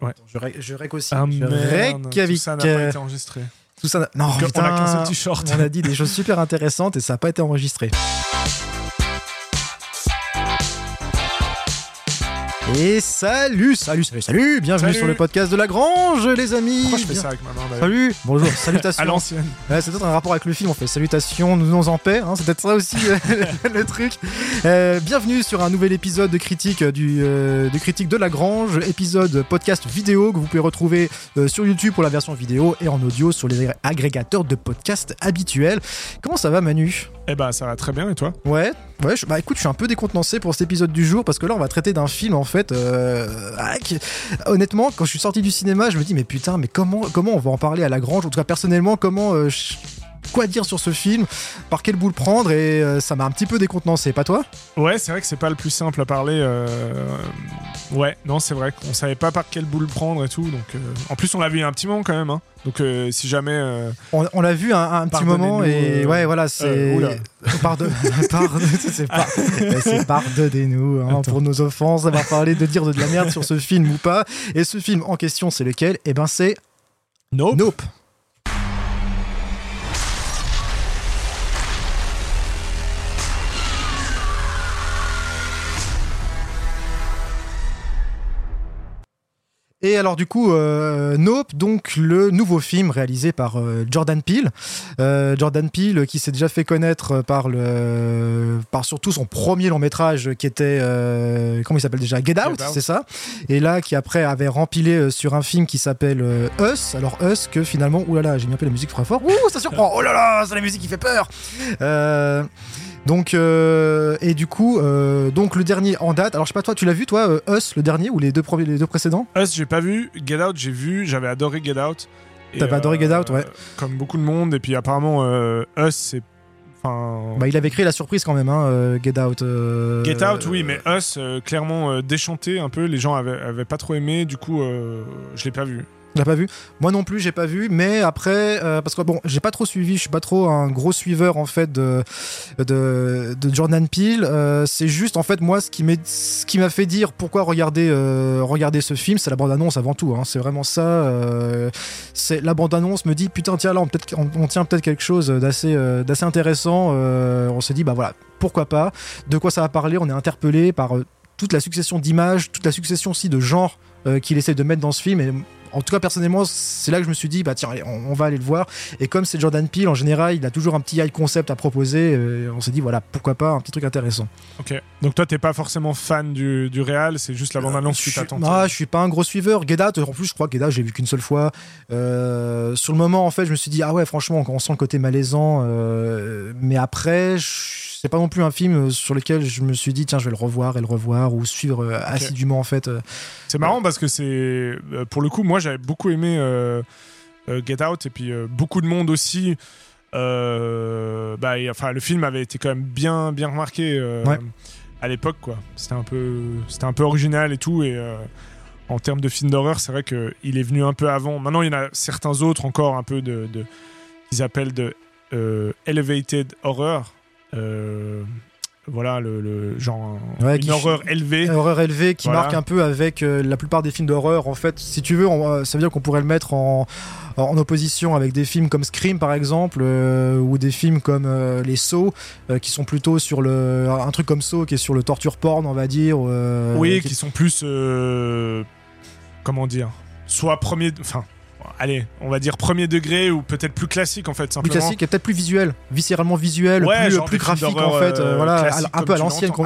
Ouais. Je, rec- je rec aussi. Ah je merde, tout ça n'a pas été enregistré. Tout ça n'a- Non, Donc, on putain, a. On a dit des choses super intéressantes et ça n'a pas été enregistré. Et salut, salut, salut, salut Bienvenue Salut. sur le podcast de la Grange, les amis Pourquoi je fais ça avec ma main Salut Bonjour, À salutations l'ancienne. Ouais, c'est peut-être un rapport avec le film, on fait salutations, nous nous en paix, hein, c'est peut-être ça aussi euh, le truc. Euh, bienvenue sur un nouvel épisode de critique du euh, de critique de Lagrange, épisode podcast vidéo que vous pouvez retrouver euh, sur YouTube pour la version vidéo et en audio sur les agrégateurs de podcasts habituels. Comment ça va Manu? Eh bah, ça va très bien, et toi? Ouais, ouais. Je, bah écoute, je suis un peu décontenancé pour cet épisode du jour parce que là, on va traiter d'un film en fait. euh, ah, honnêtement, quand je suis sorti du cinéma, je me dis mais putain, mais comment comment on va en parler à la Grange? En tout cas, personnellement, comment euh, quoi dire sur ce film Par quel bout le prendre Et euh, ça m'a un petit peu décontenancé, pas toi? Ouais, c'est vrai que c'est pas le plus simple à parler. euh, Ouais, non, c'est vrai qu'on savait pas par quel bout le prendre et tout. Donc, euh, en plus, on l'a vu un petit moment quand même. hein. Donc, si jamais. On, on l'a vu un, un petit moment et ouais, voilà, c'est pardon, pardon, c'est c'est pardonnez-nous hein, pour nos offenses d'avoir parlé de dire de la merde sur ce film ou pas. Et ce film en question, c'est lequel? Eh ben, c'est Nope. Nope. Et alors du coup, euh, Nope, donc le nouveau film réalisé par euh, Jordan Peele. Euh, Jordan Peele qui s'est déjà fait connaître par le, par surtout son premier long métrage qui était, euh, comment il s'appelle déjà, Get Out, Get Out. c'est ça? Et là qui après avait rempilé euh, sur un film qui s'appelle euh, Us. Alors Us que finalement, oulala, j'ai mis un peu la musique très fort. Ouh, ça surprend. Oh là là, c'est la musique qui fait peur. Donc euh, et du coup, euh, donc le dernier en date. Alors je sais pas toi, tu l'as vu toi, euh, Us, le dernier ou les deux premiers, les deux précédents? Us, j'ai pas vu. Get Out, j'ai vu. J'avais adoré Get Out. Et, T'avais adoré Get Out, ouais. Comme beaucoup de monde. Et puis, apparemment, Us, c'est. Enfin. Bah, il avait créé la surprise quand même, hein, Get Out. euh, Get Out, oui, mais Us, euh, clairement euh, déchanté un peu. Les gens avaient, avaient pas trop aimé. Du coup, je l'ai pas vu. Pas vu? Moi non plus, j'ai pas vu. Mais après, euh, parce que bon, j'ai pas trop suivi. Je suis pas trop un gros suiveur en fait de de, Jordan Peele. Euh, c'est juste en fait moi ce qui ce qui m'a fait dire pourquoi regarder euh, regarder ce film, c'est la bande annonce avant tout. hein. C'est vraiment ça. c'est la bande annonce me dit putain tiens là on tient peut-être quelque chose d'assez d'assez intéressant. On se dit bah voilà pourquoi pas? De quoi ça va parler On est interpellé par toute la succession d'images, toute la succession aussi de genres qu'il essaie de mettre dans ce film. Et en tout cas, personnellement, c'est là que je me suis dit, bah tiens, allez, on, on va aller le voir. Et comme c'est Jordan Peele, en général, il a toujours un petit high concept à proposer. euh, on s'est dit, voilà, pourquoi pas, un petit truc intéressant. Ok. Donc, toi, t'es pas forcément fan du, du Real. C'est juste la bande-annonce je qui suis, t'attend. ah, je suis pas un gros suiveur. Out, en plus, je crois que Out, j'ai vu qu'une seule fois. Euh, sur le moment, en fait, je me suis dit, ah ouais, franchement, on sent le côté malaisant. euh, mais après, c'est pas non plus un film sur lequel je me suis dit, tiens, je vais le revoir et le revoir ou suivre euh, assidûment, en fait. euh. C'est marrant parce que c'est. euh, Pour le coup, moi, j'avais beaucoup aimé euh, euh, Get Out et puis euh, beaucoup de monde aussi. Bah, et, enfin, le film avait été quand même bien, bien remarqué Ouais. à l'époque, quoi. C'était un peu, c'était un peu original et tout. Et en termes de film d'horreur, c'est vrai que il est venu un peu avant. Maintenant, il y en a certains autres encore un peu de, de qu'ils appellent de euh, elevated horror. Euh, voilà, le, le genre Ouais, une qui- horreur élevée. horreur élevée qui Voilà. marque un peu avec euh, la plupart des films d'horreur. En fait, si tu veux, on- euh, ça veut dire qu'on pourrait le mettre en, en opposition avec des films comme Scream par exemple, euh, ou des films comme euh, les Saw, qui sont plutôt sur le un truc comme Saw qui est sur le torture porn, on va dire. oui, qui- qui sont plus. comment dire Soit premier. Enfin, allez, on va dire premier degré ou peut-être plus classique en fait, plus simplement. classique et peut-être plus visuel, viscéralement visuel, Ouais, plus, plus graphique en fait, euh, euh, voilà, un peu à l'ancienne, qu'on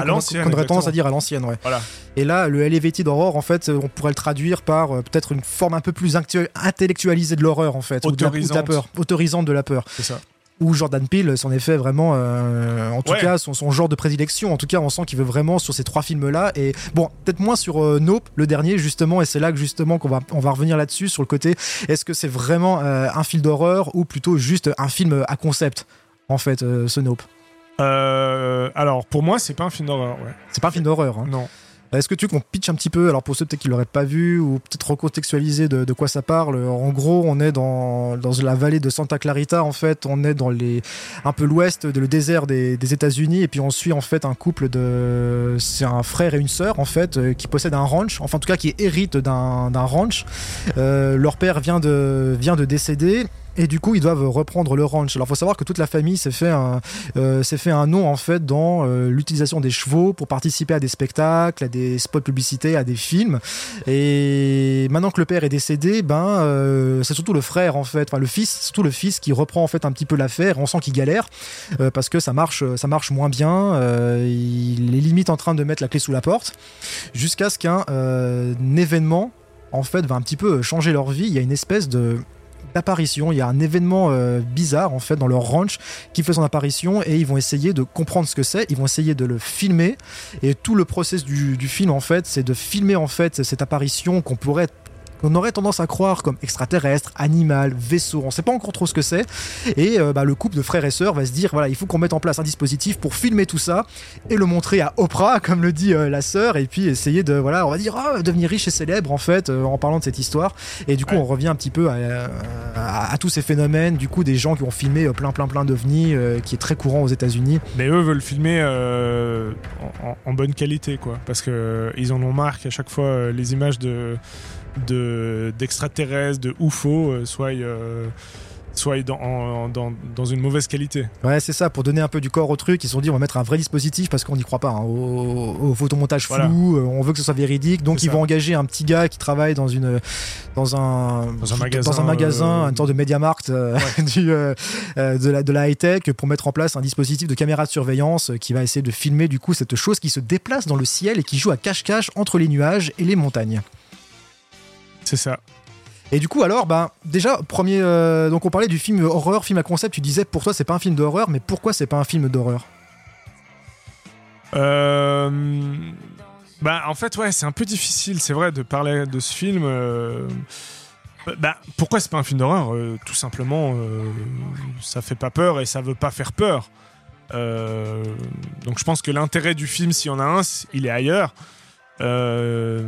aurait tendance à dire à l'ancienne, ouais. Voilà. Et là, le Elevated Horror, en fait, euh, on pourrait le traduire par peut-être une forme un peu plus intellectu- intellectualisée de l'horreur, en fait, ou de, la, ou de la peur, autorisante de la peur. C'est ça. Où Jordan Peele s'en est fait vraiment, euh, en tout Ouais. cas, son, son genre de prédilection. En tout cas, on sent qu'il veut vraiment sur ces trois films-là. Et bon, peut-être moins sur euh, Nope, le dernier, justement. Et c'est là que justement qu'on va, on va revenir là-dessus, sur le côté. Est-ce que c'est vraiment euh, un film d'horreur ou plutôt juste un film à concept, en fait, ce Nope? Alors, pour moi, c'est pas un film d'horreur, ouais. C'est pas un film d'horreur. hein. Non. Est-ce que tu qu'on pitch un petit peu, alors pour ceux peut-être qui l'auraient pas vu, ou peut-être recontextualiser de, de quoi ça parle En gros, on est dans, dans la vallée de Santa Clarita, en fait, on est dans les un peu l'ouest de le désert des, États-Unis, et puis on suit en fait un couple de, c'est un frère et une sœur en fait, euh, qui possèdent un ranch, enfin en tout cas qui héritent d'un d'un ranch. Euh, leur père vient de vient de décéder et du coup, ils doivent reprendre le ranch. Alors, faut savoir que toute la famille s'est fait un, euh, fait un nom en fait dans euh, l'utilisation des chevaux pour participer à des spectacles, à des spots publicités, à des films. Et maintenant que le père est décédé, ben euh, c'est surtout le frère en fait, enfin le fils, surtout le fils qui reprend en fait un petit peu l'affaire. On sent qu'il galère parce que ça marche, ça marche moins bien. Il est limite en train de mettre la clé sous la porte jusqu'à ce qu'un événement en fait va un petit peu changer leur vie. Il y a une espèce de d'apparition, il y a un événement euh, bizarre en fait dans leur ranch qui fait son apparition et ils vont essayer de comprendre ce que c'est, ils vont essayer de le filmer. Et tout le process du film en fait c'est de filmer en fait cette apparition qu'on pourrait on aurait tendance à croire comme extraterrestre, animal, vaisseau, on sait pas encore trop ce que c'est. Et euh, bah, le couple de frères et sœurs va se dire voilà, il faut qu'on mette en place un dispositif pour filmer tout ça et le montrer à Oprah, comme le dit euh, la sœur, et puis essayer de voilà, on va dire ah, devenir riche et célèbre en fait euh, en parlant de cette histoire. Et du coup, Ouais. on revient un petit peu à, à- à tous ces phénomènes, du coup, des gens qui ont filmé plein plein plein d'ovnis, qui est très courant aux États-Unis. Mais eux veulent filmer en, bonne qualité, quoi. Parce que euh, ils en ont marre qu'à chaque fois les images de- d'extraterrestres, de, UFO, euh, soient, euh, soient dans, en- dans, dans une mauvaise qualité. Ouais, c'est ça, pour donner un peu du corps au truc, ils se sont dit on va mettre un vrai dispositif parce qu'on n'y croit pas hein, au, au photomontage flou, euh, on veut que ce soit véridique, donc ils ça. vont engager un petit gars qui travaille dans une dans un Dans un magasin, dans un magasin, euh, une sorte de MediaMarkt euh, du, euh, euh, de la de la high tech pour mettre en place un dispositif de caméra de surveillance qui va essayer de filmer du coup cette chose qui se déplace dans le ciel et qui joue à cache-cache entre les nuages et les montagnes. C'est ça. Et du coup, alors, ben, déjà, premier, euh, donc on parlait du film horreur, film à concept. Tu disais pour toi c'est pas un film d'horreur, mais pourquoi c'est pas un film d'horreur? Euh, bah, en fait, ouais, c'est un peu difficile, c'est vrai, de parler de ce film. euh, Bah, pourquoi c'est pas un film d'horreur? Euh, Tout simplement, euh, ça fait pas peur et ça veut pas faire peur. Euh, donc je pense que l'intérêt du film, s'il y en a un, c- il est ailleurs. Euh,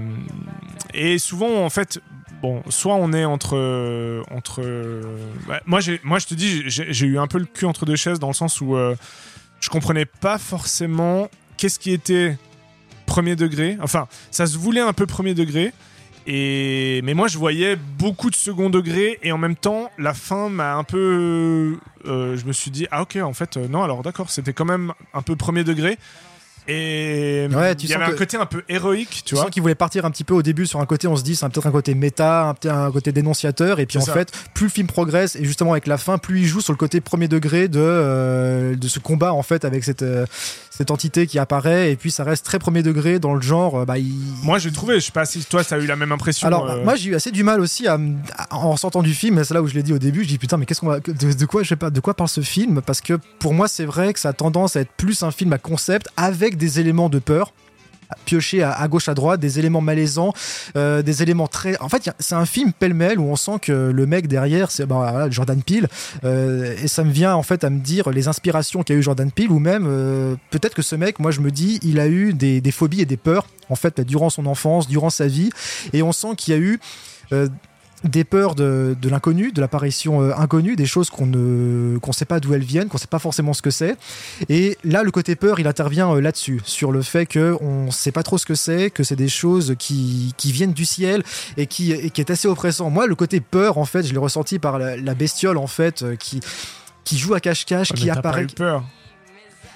et souvent, en fait, bon, soit on est entre, entre. moi, moi, je te dis, j'ai eu un peu le cul entre deux chaises dans le sens où euh, je comprenais pas forcément qu'est-ce qui était premier degré. Enfin, ça se voulait un peu premier degré. Et mais moi je voyais beaucoup de second degré et en même temps la fin m'a un peu euh, je me suis dit ah ok en fait euh, non alors d'accord c'était quand même un peu premier degré et Ouais, tu il y avait un côté un peu héroïque tu Tu vois sens qu'ils voulaient partir un petit peu au début sur un côté, on se dit c'est un- peut-être un côté méta, un, un côté dénonciateur, et puis en ça. fait, plus le film progresse, et justement avec la fin, plus il joue sur le côté premier degré de, euh, de ce combat en fait avec cette, euh, cette entité qui apparaît, et puis ça reste très premier degré dans le genre. euh, Bah, il... moi j'ai trouvé je sais pas si toi ça a eu la même impression Alors, euh, moi j'ai eu assez du mal aussi à, me- à- en sortant du film, c'est là où je l'ai dit au début, je dis putain, mais qu'est-ce qu'on va, de, de quoi je sais pas, de quoi parle ce film? Parce que pour moi, c'est vrai que ça a tendance à être plus un film à concept avec des éléments de peur piocher à, gauche à droite des éléments malaisants euh, des éléments très en fait c'est un film pêle-mêle où on sent que le mec derrière c'est bah, voilà, Jordan Peele euh, et ça me vient en fait à me dire les inspirations qu'a eu Jordan Peele ou même euh, peut-être que ce mec moi je me dis il a eu des, des phobies et des peurs en fait durant son enfance durant sa vie et on sent qu'il y a eu des peurs de, de l'inconnu, de l'apparition euh, inconnue, des choses qu'on ne qu'on sait pas d'où elles viennent, qu'on sait pas forcément ce que c'est. Et là, le côté peur, il intervient euh, là-dessus, sur le fait que on sait pas trop ce que c'est, que c'est des choses qui, qui viennent du ciel et qui, et qui est assez oppressant. Moi, le côté peur, en fait, je l'ai ressenti par la, la bestiole, en fait, euh, qui qui joue à cache-cache, qui pas apparaît. eu peur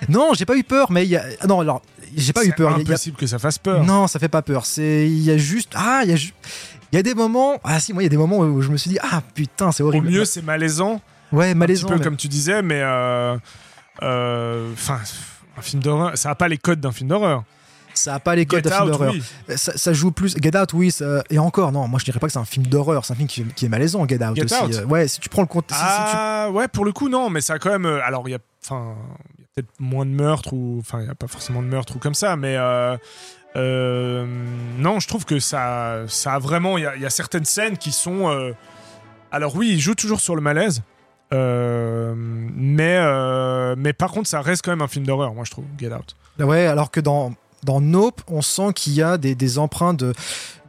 Non, j'ai pas eu peur, mais il y a. Non, alors, j'ai pas eu c'est peur. Il y a- impossible que ça fasse peur non, ça fait pas peur. C'est il y a juste ah il y a il y a des moments ah si moi il y a des moments où je me suis dit ah putain c'est au horrible. mieux c'est malaisant ouais un malaisant. petit peu mais- comme tu disais mais euh, euh, enfin un film d'horreur ça a pas les codes d'un film d'horreur Ça a pas les codes d'un film d'horreur. oui. Ça, ça joue plus. Get Out, oui. ça- Et encore, non, moi je dirais pas que c'est un film d'horreur. C'est un film qui, qui est malaisant, Get Out Get aussi. Out. Euh, Ouais, si tu prends le compte. si- si tu- Ah ouais, pour le coup non, mais ça a quand même. euh, alors il y a, enfin, moins de meurtres ou, enfin, il y a pas forcément de meurtres ou comme ça, mais euh, euh, non, je trouve que ça, ça a vraiment. Il y a, certaines scènes qui sont. euh, alors oui, il joue toujours sur le malaise. mais mais par contre ça reste quand même un film d'horreur moi je trouve Get Out Ouais, alors que dans dans Nope, on sent qu'il y a des, des empreintes de,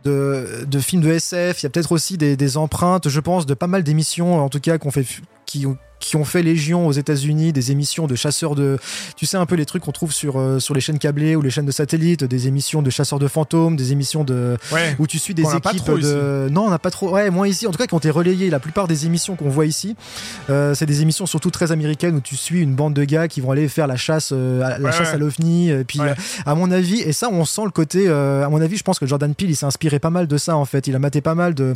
de, de films de SF. Il y a peut-être aussi des, des empreintes, je pense, de pas mal d'émissions, en tout cas, qu'on fait, qui, qui ont fait légion aux États-Unis, des émissions de chasseurs de. Tu sais, un peu les trucs qu'on trouve sur, euh, sur les chaînes câblées ou les chaînes de satellite, des émissions de chasseurs de fantômes, des émissions de. Ouais. où tu suis des équipes de. Non, on n'a pas trop. Ouais, moins ici. En tout cas, qui ont été relayées. La plupart des émissions qu'on voit ici, euh, c'est des émissions surtout très américaines où tu suis une bande de gars qui vont aller faire la chasse, euh, à, la Ouais, chasse ouais. à l'ovni. euh, Puis, euh, à mon avis, et ça, on sent le côté. euh, à mon avis, je pense que Jordan Peele, il s'est inspiré pas mal de ça en fait. Il a maté pas mal de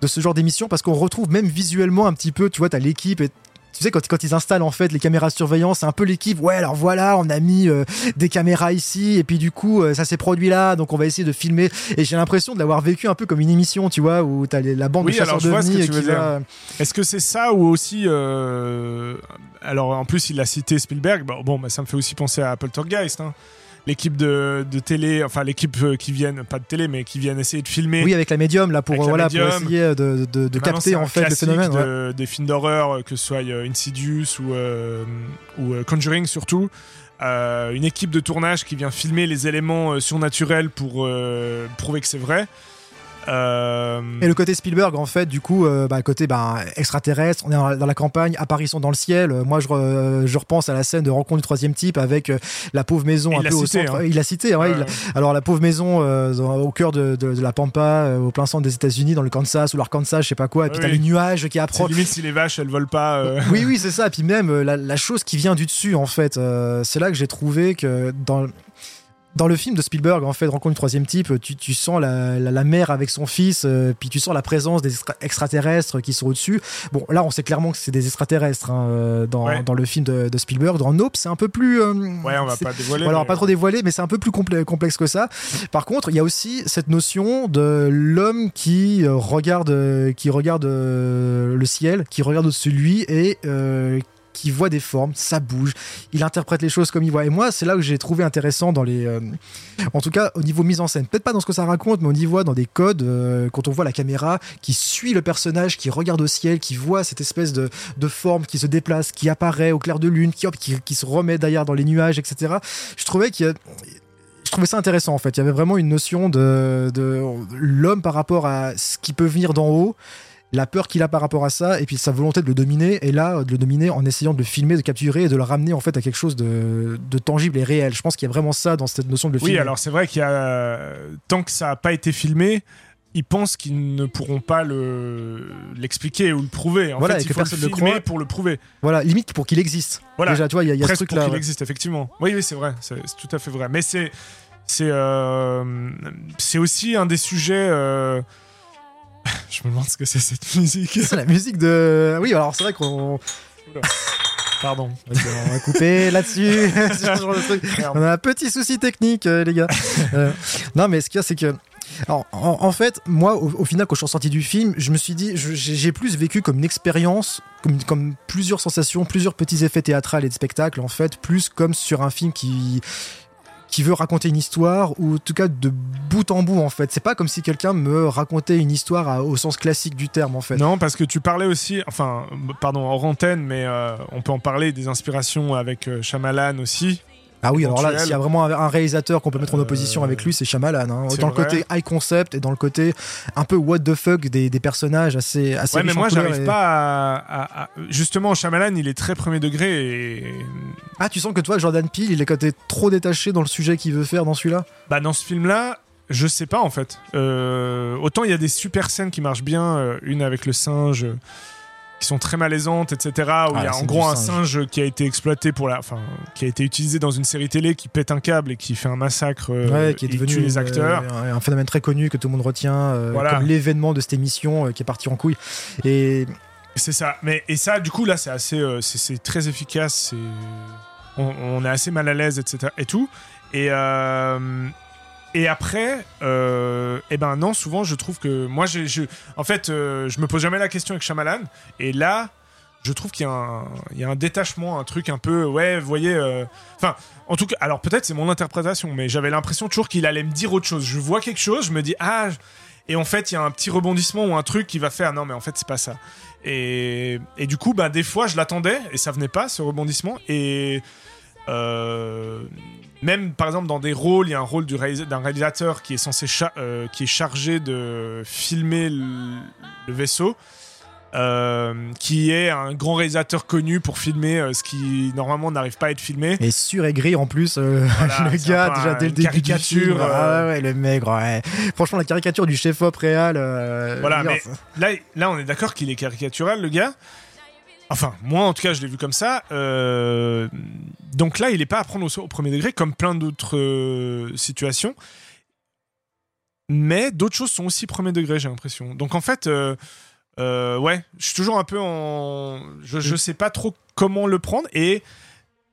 de ce genre d'émission parce qu'on retrouve même visuellement un petit peu. Tu vois, t'as l'équipe et tu sais, quand, quand ils installent en fait les caméras de surveillance, c'est un peu l'équipe. Ouais, alors voilà, on a mis euh, des caméras ici, et puis du coup, euh, ça s'est produit là, donc on va essayer de filmer. Et j'ai l'impression de l'avoir vécu un peu comme une émission, tu vois, où t'as les- la bande Oui, de chasseurs qui va. Est-ce que c'est ça ou aussi. euh, Alors en plus, il a cité Spielberg. Bon, bon, bah, ça me fait aussi penser à Poltergeist. Hein. L'équipe de, de télé, enfin l'équipe euh, qui viennent, pas de télé, mais qui viennent essayer de filmer. Oui, avec la médium là pour voilà pour essayer de, de, capter en fait le phénomène. ouais. des films d'horreur, euh, que ce soit euh, Insidious ou, euh, ou Conjuring surtout. Euh, une équipe de tournage qui vient filmer les éléments surnaturels pour prouver que c'est vrai. Euh, Et le côté Spielberg, en fait, du coup, euh, bah, le côté bah, extraterrestre, on est dans la, dans la campagne, apparition dans le ciel. Euh, moi, je, re- je repense à la scène de rencontre du troisième type avec euh, la pauvre maison un il l'a peu au cité, centre. hein. Il l'a cité, ouais, il- Alors la pauvre maison dans- au cœur de, de- de la pampa, au plein centre des États-Unis, dans le Kansas ou l'Arkansas, je sais pas quoi. Et puis Oui, t'as les nuages qui approchent. limite si les vaches elles volent pas. Oui, oui, c'est ça. Et puis même la, la chose qui vient du dessus, en fait, c'est là que j'ai trouvé que dans dans le film de Spielberg, en fait, Rencontre du troisième type, tu, tu sens la, la, la mère avec son fils, euh, puis tu sens la présence des extra- extraterrestres qui sont au-dessus. Bon, là, on sait clairement que c'est des extraterrestres hein, euh, dans, Ouais. dans le film de, de Spielberg. Dans Nope, c'est un peu plus. euh, Ouais, on va pas dévoiler. voilà, on va pas trop dévoiler, mais c'est un peu plus complexe que ça. Par contre, il y a aussi cette notion de l'homme qui euh, regarde, euh, qui regarde euh, le ciel, qui regarde au-dessus de lui et euh, qui voit des formes, ça bouge, il interprète les choses comme il voit. Et moi, c'est là que j'ai trouvé intéressant dans les, euh, en tout cas au niveau mise en scène, peut-être pas dans ce que ça raconte, mais on y voit dans des codes euh, quand on voit la caméra qui suit le personnage, qui regarde au ciel, qui voit cette espèce de, de forme qui se déplace, qui apparaît au clair de lune, qui, hop, qui, se remet derrière dans les nuages, etc. Je trouvais qu'il je trouvais ça intéressant en fait. Il y avait vraiment une notion de, de l'homme par rapport à ce qui peut venir d'en haut, la peur qu'il a par rapport à ça, et puis sa volonté de le dominer, et là, de le dominer en essayant de le filmer, de le capturer et de le ramener en fait à quelque chose de, de tangible et réel. Je pense qu'il y a vraiment ça dans cette notion de le Oui, filmer. alors c'est vrai qu'il y a. Tant que ça n'a pas été filmé, ils pensent qu'ils ne pourront pas le l'expliquer ou le prouver. En Voilà, fait, et il que faut le personne ne le filmer croit. pour le prouver. Voilà, limite pour qu'il existe. Voilà. Déjà, tu vois, il y a, il y a ce truc pour là. qu'il existe, effectivement. Oui, oui, c'est vrai. C'est c'est tout à fait vrai. Mais c'est. C'est euh, c'est aussi un des sujets. euh, Je me demande ce que c'est cette musique. C'est la musique de. Oui, alors c'est vrai qu'on. Pardon. On va couper là-dessus. On a un petit souci technique, euh, les gars. Euh, non, mais ce qu'il y a, c'est que. Alors, en, en fait, moi, au, au final, quand je suis sorti du film, je me suis dit, j'ai j'ai plus vécu comme une expérience, comme, comme plusieurs sensations, plusieurs petits effets théâtrales et de spectacle, en fait, plus comme sur un film qui qui veut raconter une histoire ou en tout cas de bout en bout en fait c'est pas comme si quelqu'un me racontait une histoire au sens classique du terme en fait Non, parce que tu parlais aussi, enfin, pardon, hors antenne, mais euh, on peut en parler des inspirations avec euh, aussi. Ah oui, alors là, s'il y a vraiment un réalisateur qu'on peut mettre en Euh, opposition avec lui, c'est Shyamalan. Hein. Dans le côté high concept et dans le côté un peu what the fuck des, des personnages assez, assez Ouais, mais moi, j'arrive et- pas à, à- à- Justement, Shyamalan, il est très premier degré et. Ah, tu sens que toi, Jordan Peele, il est côté trop détaché dans le sujet qu'il veut faire dans celui-là? Bah, dans ce film-là, je sais pas en fait. Euh, autant il y a des super scènes qui marchent bien, euh, une avec le singe. Qui sont très malaisantes, etc. Où Ah, il y a en gros un singe. singe qui a été exploité pour la, enfin, qui a été utilisé dans une série télé qui pète un câble et qui fait un massacre euh, Ouais, qui est devenu tue les acteurs. euh, un phénomène très connu que tout le monde retient euh, Voilà. comme l'événement de cette émission euh, qui est parti en couille. Et C'est ça. Mais et ça, du coup, là, c'est assez, c'est très efficace. On, on est assez mal à l'aise, etc. Et tout. Et et après, euh, eh ben non, souvent, je trouve que moi, je, en fait, euh, je me pose jamais la question avec Shyamalan. Et là, je trouve qu'il y a un, il y a un détachement, un truc un peu, ouais, vous voyez. euh, Enfin, en tout cas, alors peut-être c'est mon interprétation, mais j'avais l'impression toujours qu'il allait me dire autre chose. Je vois quelque chose, je me dis ah. Et en fait, il y a un petit rebondissement ou un truc qui va faire non, mais en fait, c'est pas ça. Et, et du coup, bah, des fois, je l'attendais et ça venait pas, ce rebondissement. Et euh, même par exemple dans des rôles, il y a un rôle du réalisa- d'un réalisateur qui est censé euh, qui est chargé de filmer le, le vaisseau, euh, qui est un grand réalisateur connu pour filmer euh, ce qui normalement n'arrive pas à être filmé. Et sur et gris en plus, euh, Voilà, le gars déjà dès le début du caricature, film, euh, ah ouais, le maigre, ouais. Franchement, la caricature du chef-op réel. Voilà, mais là, là, on est d'accord qu'il est caricatural, le gars. Enfin, moi, en tout cas, je l'ai vu comme ça. Euh, donc là, il est pas à prendre au, au premier degré, comme plein d'autres euh, situations. Mais d'autres choses sont aussi premier degré, j'ai l'impression. Donc en fait, euh, ouais, je suis toujours un peu en. Je, je sais pas trop comment le prendre et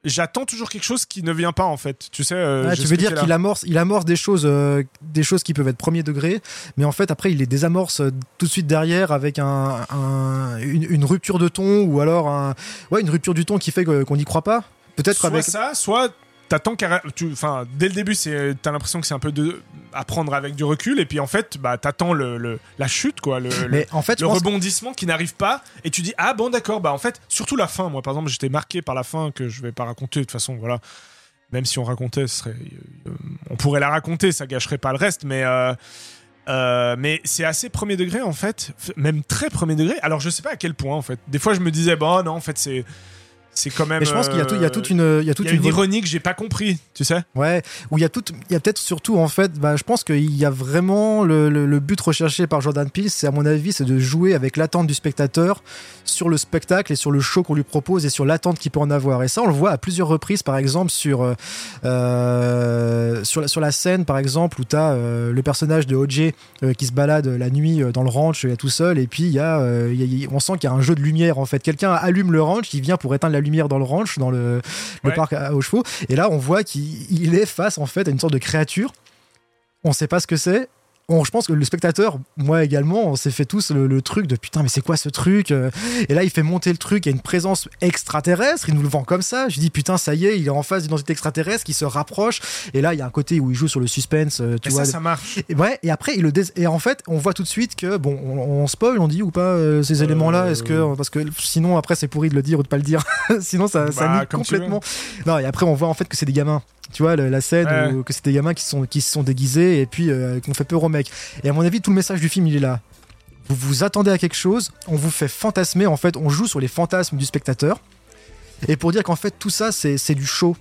j'attends toujours quelque chose qui ne vient pas, en fait. Tu sais. euh, Ah, tu veux dire qu'il amorce, il amorce des choses, euh, des choses qui peuvent être premier degré, mais en fait après il les désamorce euh, tout de suite derrière avec un, un- une, une rupture de ton ou alors un, ouais, une rupture du ton qui fait qu'on n'y croit pas. Peut-être soit avec. ça, soit t'attends enfin dès le début c'est t'as l'impression que c'est un peu de à prendre avec du recul et puis en fait bah t'attends le, le- la chute quoi le, le- Mais en fait, le rebondissement qui n'arrive pas et tu dis ah bon d'accord bah en fait surtout la fin moi par exemple j'étais marqué par la fin que je vais pas raconter de toute façon voilà même si on racontait ce serait euh, on pourrait la raconter ça gâcherait pas le reste mais euh, euh, mais c'est assez premier degré en fait, même très premier degré. Alors je sais pas à quel point en fait. Des fois je me disais bon non en fait c'est c'est quand même. Mais je pense qu'il y a, tout, il y a euh, toute une, il y a toute il y a une une ironie que j'ai pas compris, tu sais. Ouais, où il y a tout, il y a peut-être surtout en fait, bah, je pense qu'il y a vraiment le, le- le but recherché par Jordan Peele, c'est à mon avis, c'est de jouer avec l'attente du spectateur sur le spectacle et sur le show qu'on lui propose et sur l'attente qu'il peut en avoir. Et ça, on le voit à plusieurs reprises, par exemple sur euh, euh, sur la sur la scène, par exemple, où tu as le personnage de OJ euh, qui se balade la nuit euh, dans le ranch euh, tout seul, et puis il y a, euh, il y a- il y a- on sent qu'il y a un jeu de lumière en fait. Quelqu'un allume le ranch, qui vient pour éteindre la lumière dans le ranch, dans le, le Ouais. parc à- aux chevaux. Et là, on voit qu'il il est face en fait à une sorte de créature. On sait pas ce que c'est. On, je pense que le spectateur, moi également, on s'est fait tous le, le truc de putain, mais c'est quoi ce truc euh Et là, il fait monter le truc, il y a une présence extraterrestre, il nous le vend comme ça. Je dis putain, ça y est, il est en face d'une entité extraterrestre qui se rapproche. Et là, il y a un côté où il joue sur le suspense, euh, tu Et vois. ça, ça marche. Et ouais, et après, il le dés- et en fait, on voit tout de suite que, bon, on, on spoil, on dit ou pas euh, ces Euh, éléments-là Est-ce que. Parce que sinon, après, c'est pourri de le dire ou de pas le dire. sinon, ça, ça Bah, nie complètement. Non, et après, on voit en fait que c'est des gamins. Tu vois, la scène Ouais. où que c'est des gamins qui, sont, qui se sont déguisés et puis euh, qu'on fait peur aux mecs. Et à mon avis, tout le message du film, il est là. Vous vous attendez à quelque chose, on vous fait fantasmer, en fait, on joue sur les fantasmes du spectateur. Et pour dire qu'en fait, tout ça, c'est c'est du show.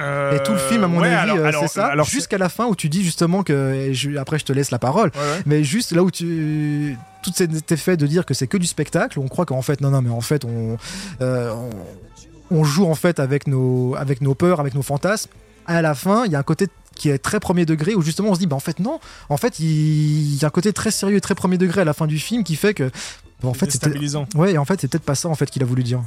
Euh, Et tout le film, à mon ouais, avis, euh, c'est ça. jusqu'à la fin où tu dis justement que. je- après, je te laisse la parole. Ouais, ouais. Mais juste là où tu. Tout cet effet de dire que c'est que du spectacle, on croit qu'en fait, non, non, mais en fait, on. euh, on, joue en fait avec nos, avec nos peurs, avec nos fantasmes. À la fin, il y a un côté qui est très premier degré où justement on se dit, bah en fait, non. En fait, il il y a un côté très sérieux et très premier degré à la fin du film qui fait que. bon, en fait, c'était. Ouais, et en fait, c'est peut-être pas ça en fait qu'il a voulu dire.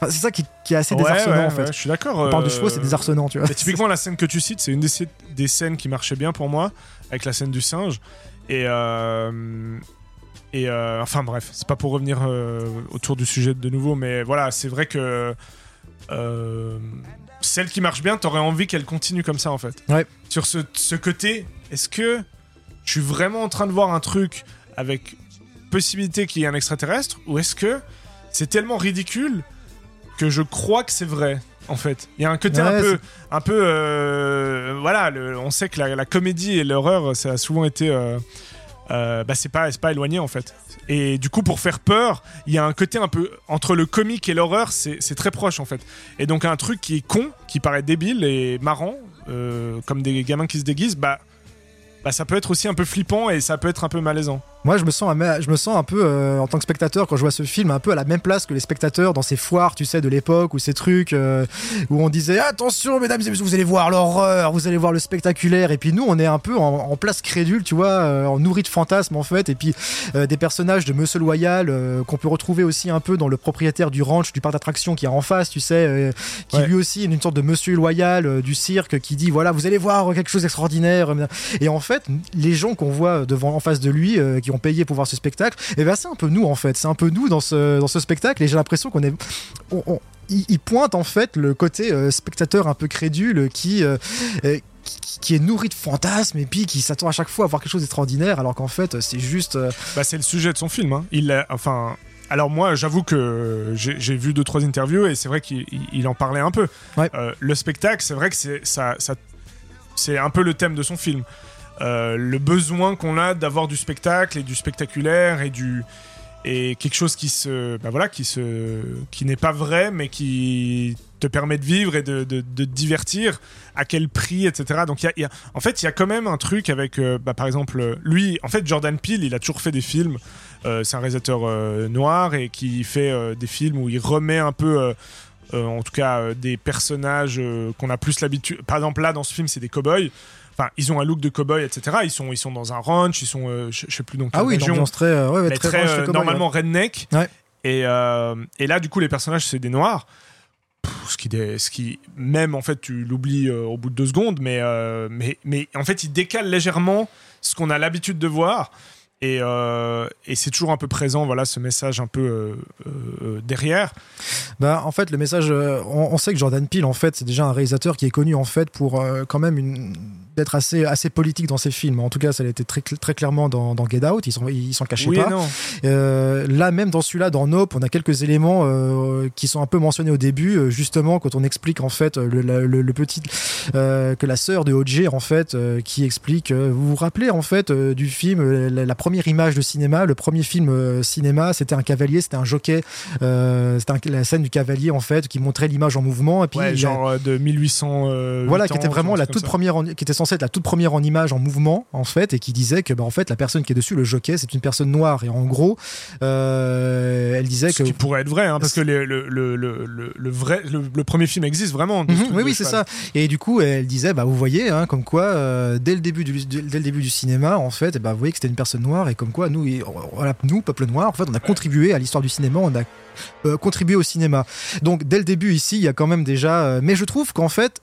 Enfin, c'est ça qui, qui est assez Ouais, désarçonnant ouais, en fait. ouais, je suis d'accord. On parle de euh, chevaux, c'est désarçonnant, tu vois. Typiquement, la scène que tu cites, c'est une des, des scènes qui marchait bien pour moi, avec la scène du singe. Et. euh, et euh, enfin bref, c'est pas pour revenir euh, autour du sujet de nouveau, mais voilà, c'est vrai que. Euh, celle qui marche bien, t'aurais envie qu'elle continue comme ça en fait. Ouais. Sur ce, ce côté, est-ce que je suis vraiment en train de voir un truc avec possibilité qu'il y ait un extraterrestre ou est-ce que c'est tellement ridicule que je crois que c'est vrai en fait? Il y a un côté un peu un peu euh, voilà le- on sait que la, la comédie et l'horreur ça a souvent été euh, euh, bah c'est pas pas éloigné en fait. Et du coup pour faire peur il y a un côté un peu entre le comique et l'horreur c'est c'est très proche en fait. Et donc un truc qui est con qui paraît débile et marrant euh, comme des gamins qui se déguisent bah bah ça peut être aussi un peu flippant et ça peut être un peu malaisant Moi, je me sens, à- je me sens un peu, euh, en tant que spectateur, quand je vois ce film, un peu à la même place que les spectateurs dans ces foires, tu sais, de l'époque, ou ces trucs euh, où on disait attention, mesdames et messieurs, vous allez voir l'horreur, vous allez voir le spectaculaire. Et puis nous, on est un peu en, en place crédule, tu vois, euh, en nourri de fantasmes en fait. Et puis euh, des personnages de Monsieur Loyal qu'on peut retrouver aussi un peu dans le propriétaire du ranch, du parc d'attractions qui est en face, tu sais, qui Ouais. lui aussi est une sorte de Monsieur Loyal du cirque qui dit voilà, vous allez voir quelque chose d'extraordinaire. Et en fait, les gens qu'on voit devant en face de lui, qui ont payé pour voir ce spectacle, et ben c'est un peu nous en fait. C'est un peu nous dans ce, dans ce spectacle. Et j'ai l'impression qu'on est. on- on- il, pointe en fait le côté euh, spectateur un peu crédule qui. euh, euh, qui- qui est nourri de fantasmes et puis qui s'attend à chaque fois à voir quelque chose d'extraordinaire alors qu'en fait c'est juste Bah, c'est le sujet de son film. hein. Il a- enfin, alors moi, j'avoue que j'ai vu deux trois interviews et c'est vrai qu'il il- il en parlait un peu. Ouais. Euh, le spectacle, c'est vrai que c'est ça, ça c'est un peu le thème de son film. Euh, le besoin qu'on a d'avoir du spectacle et du spectaculaire et du et quelque chose qui se bah voilà qui se qui n'est pas vrai mais qui te permet de vivre et de, de, de te divertir à quel prix etc donc il y y a- en fait il y a quand même un truc avec euh, bah, par exemple lui en fait Jordan Peele il a toujours fait des films Euh, c'est un réalisateur noir et qui fait des films où il remet un peu en tout cas des personnages qu'on a plus l'habitude par exemple là dans ce film c'est des cowboys Enfin, ils ont un look de cowboy, etc. Ils sont, ils sont dans un ranch, ils sont, euh, je, je sais plus quelle Ah oui, région très, euh, ouais, mais très, très, euh, normalement redneck. Ouais. Et, euh, et là, du coup, les personnages, c'est des noirs. Pff, Ce qui, dé- ce qui, même en fait, tu l'oublies au bout de deux secondes, mais, mais, mais en fait, il décale légèrement ce qu'on a l'habitude de voir. Et, euh, et c'est toujours un peu présent, voilà, ce message un peu euh, euh, derrière. Bah, en fait, le message, on, on sait que Jordan Peele, en fait, c'est déjà un réalisateur qui est connu en fait pour quand même une d'être assez assez politique dans ses films. En tout cas, ça a été très très clairement dans, dans Get Out. Ils s'en ils s'en cachaient oui, pas. Euh, là, même dans celui-là, dans Nope, on a quelques éléments euh, qui sont un peu mentionnés au début, euh, justement quand on explique en fait le, le- le- le petit euh, que la sœur de O.J. en fait euh, qui explique. euh, vous vous rappelez en fait euh, du film la, la première image de cinéma, le premier film euh, cinéma, c'était un cavalier, c'était un jockey, euh, c'était un- la scène du cavalier en fait qui montrait l'image en mouvement et puis Ouais, a- genre de 1800. euh, voilà, qui était vraiment la toute ça. première, qui était censée être la toute première en image, en mouvement, en fait, et qui disait que, bah, en fait, la personne qui est dessus, le jockey, c'est une personne noire. Et en gros, euh, elle disait Ce que. qui pourrait être vrai, hein, parce que le, le, le, le, le- le vrai, le, premier film existe vraiment. Mhm, oui, oui, c'est ça. Et du coup, elle disait, bah, vous voyez, hein, comme quoi, euh, dès le début du, dès le début du cinéma, en fait, eh ben, vous voyez que c'était une personne noire, et comme quoi, nous, et- voilà, nous, peuple noir, en fait, on a contribué à l'histoire du cinéma, on a euh, contribué au cinéma. Donc, dès le début, ici, il y a quand même déjà. mais je trouve qu'en fait.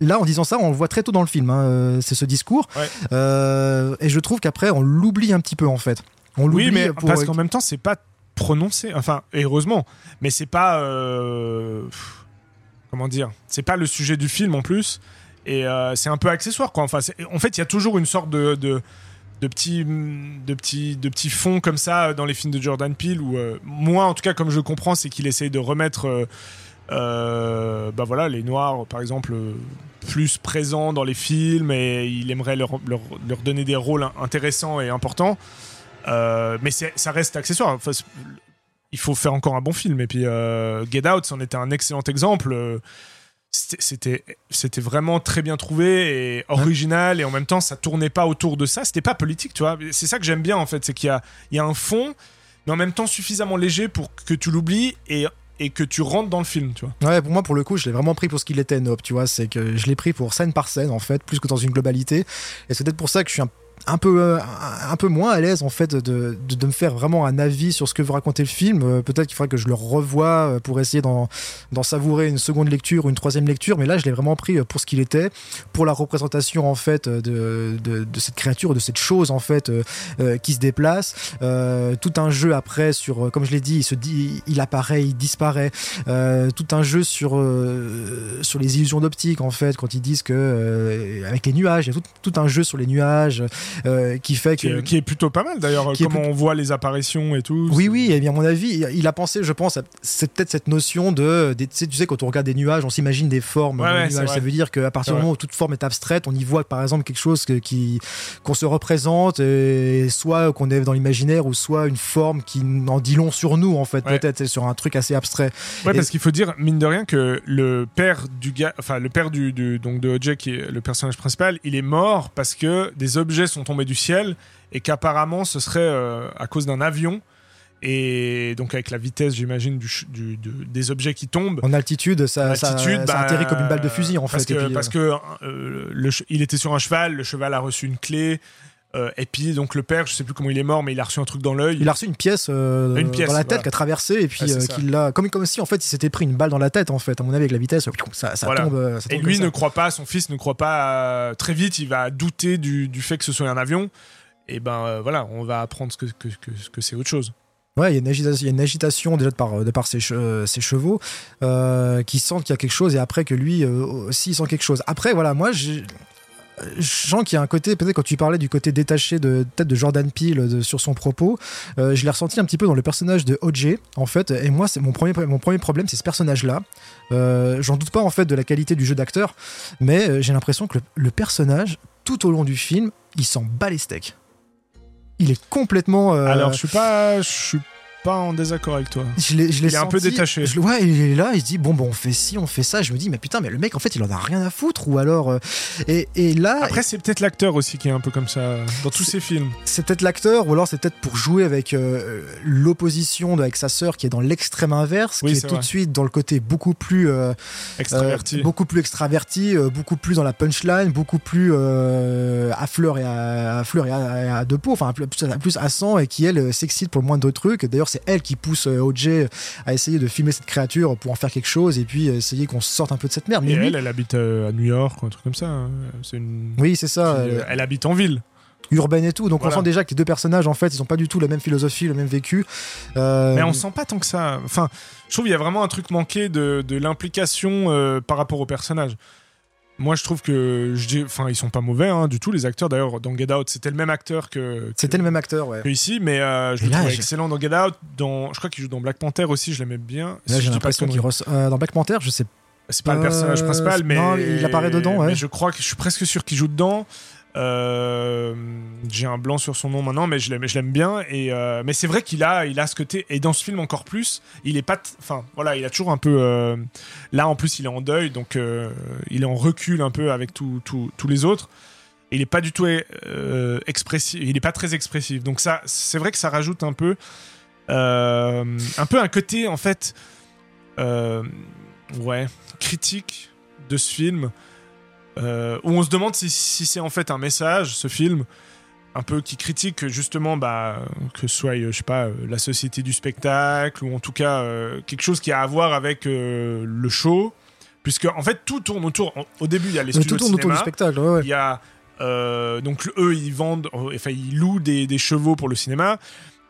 Là, en disant ça, on le voit très tôt dans le film. hein, euh, c'est ce discours, Ouais. Euh, et je trouve qu'après, on l'oublie un petit peu en fait. On l'oublie Oui, mais pour- parce qu'en même temps, c'est pas prononcé. Enfin, heureusement, mais c'est pas. euh, Comment dire C'est pas le sujet du film en plus. Et euh, c'est un peu accessoire, quoi. Enfin, en fait, il y a toujours une sorte de. de de petits, de, petits, de petits fonds comme ça dans les films de Jordan Peele où euh, moi en tout cas comme je comprends c'est qu'il essaye de remettre euh, bah voilà les noirs par exemple euh, plus présents dans les films et il aimerait leur, leur, donner des rôles in- intéressants et importants euh, mais ça reste accessoire. Enfin, il faut faire encore un bon film. Et puis euh, Get Out, c'en était un excellent exemple. Euh, c'était- vraiment très bien trouvé et original et en même temps ça tournait pas autour de ça. C'était pas politique, tu vois. C'est ça que j'aime bien en fait, c'est qu'il y y a un fond, mais en même temps suffisamment léger pour que tu l'oublies et, et que tu rentres dans le film, tu vois. Ouais, pour moi, pour le coup, je l'ai vraiment pris pour ce qu'il était, Nope, tu vois. C'est que je l'ai pris pour scène par scène, en fait, plus que dans une globalité. Et c'est peut-être pour ça que je suis un, un peu, euh, un, peu moins à l'aise, en fait, de, de, de me faire vraiment un avis sur ce que veut raconter le film. Euh, peut-être qu'il faudrait que je le revoie euh, pour essayer d'en, savourer une seconde lecture ou une troisième lecture. Mais là, je l'ai vraiment pris pour ce qu'il était, pour la représentation, en fait, de, de, de cette créature, de cette chose, en fait, qui se déplace. Tout un jeu après sur, comme je l'ai dit, il se dit, il apparaît, il disparaît. Tout un jeu sur sur les illusions d'optique en fait quand ils disent que avec les nuages il y a tout, tout un jeu sur les nuages euh, qui fait Qui, que est, qui est plutôt pas mal d'ailleurs, comment on voit les apparitions et tout. oui, oui, et bien à mon avis, il a pensé, je pense, c'est peut-être cette notion de, des- tu sais, tu sais, quand on regarde des nuages, on s'imagine des formes Ouais, c'est nuages. Ça veut dire qu'à partir du moment où toute forme est abstraite, on y voit par exemple quelque chose qu'on se représente, et soit qu'on est dans l'imaginaire, ou soit une forme qui en dit long sur nous en fait, Ouais. peut-être sur un truc assez abstrait. Ouais, Et- parce qu'il faut dire, mine de rien, que le père du gars, enfin, le père du, du- donc de OJ, qui est le personnage principal, il est mort parce que des objets sont tombés du ciel et qu'apparemment ce serait euh, à cause d'un avion. Et donc, avec la vitesse, j'imagine, du, ch- du- de- des objets qui tombent. En altitude, ça, ça, Altitude, ça bah, atterrit comme une balle de fusil en parce fait. Que, et puis, parce euh, que euh, le il était sur un cheval, le cheval a reçu une clé. Euh, et puis, donc, le père, je sais plus comment il est mort, mais il a reçu un truc dans l'œil. il a reçu une pièce, euh, Une pièce, dans la tête voilà. qui a traversé et puis euh, qu'il l'a comme comme si en fait il s'était pris une balle dans la tête en fait à mon avis avec la vitesse ça, ça Voilà. tombe Et lui ne croit pas, son fils ne croit pas. très vite, il va douter du, du fait que ce soit un avion. Et ben voilà, on va apprendre que, que, que, que c'est autre chose. Ouais, il y, a une agitation, il y a une agitation déjà de par, de par ses, che- ses chevaux euh, qui sentent qu'il y a quelque chose et après que lui euh, aussi il sent quelque chose. Après, voilà, moi, j'ai- je sens qu'il y a un côté, peut-être quand tu parlais du côté détaché de peut-être de Jordan Peele sur son propos, euh, je l'ai ressenti un petit peu dans le personnage de OJ, en fait. Et moi, c'est mon premier, mon premier problème, c'est ce personnage-là. Euh, J'en doute pas en fait de la qualité du jeu d'acteur, mais euh, j'ai l'impression que le, personnage, tout au long du film, il s'en bat les steaks. Il est complètement. Alors, je suis pas, je suis pas en désaccord avec toi. je l'ai, je l'ai Il est un peu détaché. je ouais, il est là, il se dit bon, bon, on fait ci, on fait ça. Je me dis, mais putain, mais le mec, en fait, il en a rien à foutre. Ou alors. euh, et, et là, Après, c'est peut-être l'acteur aussi qui est un peu comme ça dans tous ses films. c'est peut-être l'acteur, ou alors c'est peut-être pour jouer avec euh, l'opposition de- avec sa sœur qui est dans l'extrême inverse, Oui, qui est tout de suite dans le côté beaucoup plus. euh, Extraverti. beaucoup plus extraverti, beaucoup plus dans la punchline, beaucoup plus à fleur et à, à fleur et à, deux pots, enfin plus, plus à 100 et qui elle s'excite pour le moindre truc. D'ailleurs, c'est elle qui pousse euh, OJ à essayer de filmer cette créature pour en faire quelque chose et puis euh, essayer qu'on sorte un peu de cette merde. Mais Et lui- elle, elle habite euh, à New York ou un truc comme ça. hein. C'est une. oui, c'est ça, qui, elle habite en ville. urbaine et tout. Donc Voilà. on sent déjà que les deux personnages, en fait, ils ont pas du tout la même philosophie, le même vécu. Euh, Mais on sent pas tant que ça. Enfin, je trouve qu'il y a vraiment un truc manqué de, de l'implication euh, par rapport au personnage. Moi, je trouve que je dis, enfin, ils sont pas mauvais hein, du tout les acteurs. D'ailleurs, dans Get Out, c'était le même acteur que, C'était le même acteur, ouais. que ici, mais euh, je Et le là, j'ai- excellent dans Get Out. Dans, je crois qu'il joue dans Black Panther aussi. Je l'aimais bien. Là, Si j'ai l'impression qu'il ressort. euh, dans Black Panther, je sais C'est pas le personnage Euh, principal, mais non, il apparaît dedans, ouais. mais je crois que je suis presque sûr qu'il joue dedans. Euh, J'ai un blanc sur son nom maintenant, mais je l'aime, bien. Et euh, mais c'est vrai qu'il a, il a ce côté. Et dans ce film encore plus, il est pas. Enfin, voilà, il a toujours un peu. euh, là, en plus, il est en deuil, donc il est en recul un peu avec tous les autres. Il est pas du tout expressif. Il est pas très expressif. Donc ça, c'est vrai que ça rajoute un peu, un peu un côté en fait. ouais, critique de ce film, euh, où on se demande si, si c'est en fait un message, ce film, un peu qui critique justement bah, que ce soit, euh, je sais pas, euh, la société du spectacle, ou en tout cas euh, quelque chose qui a à voir avec euh, le show, puisque en fait tout tourne autour, au début il y a les Euh, studios tout de tourne autour du spectacle, ouais, ouais. il y a donc eux ils vendent, enfin ils louent des, des chevaux pour le cinéma.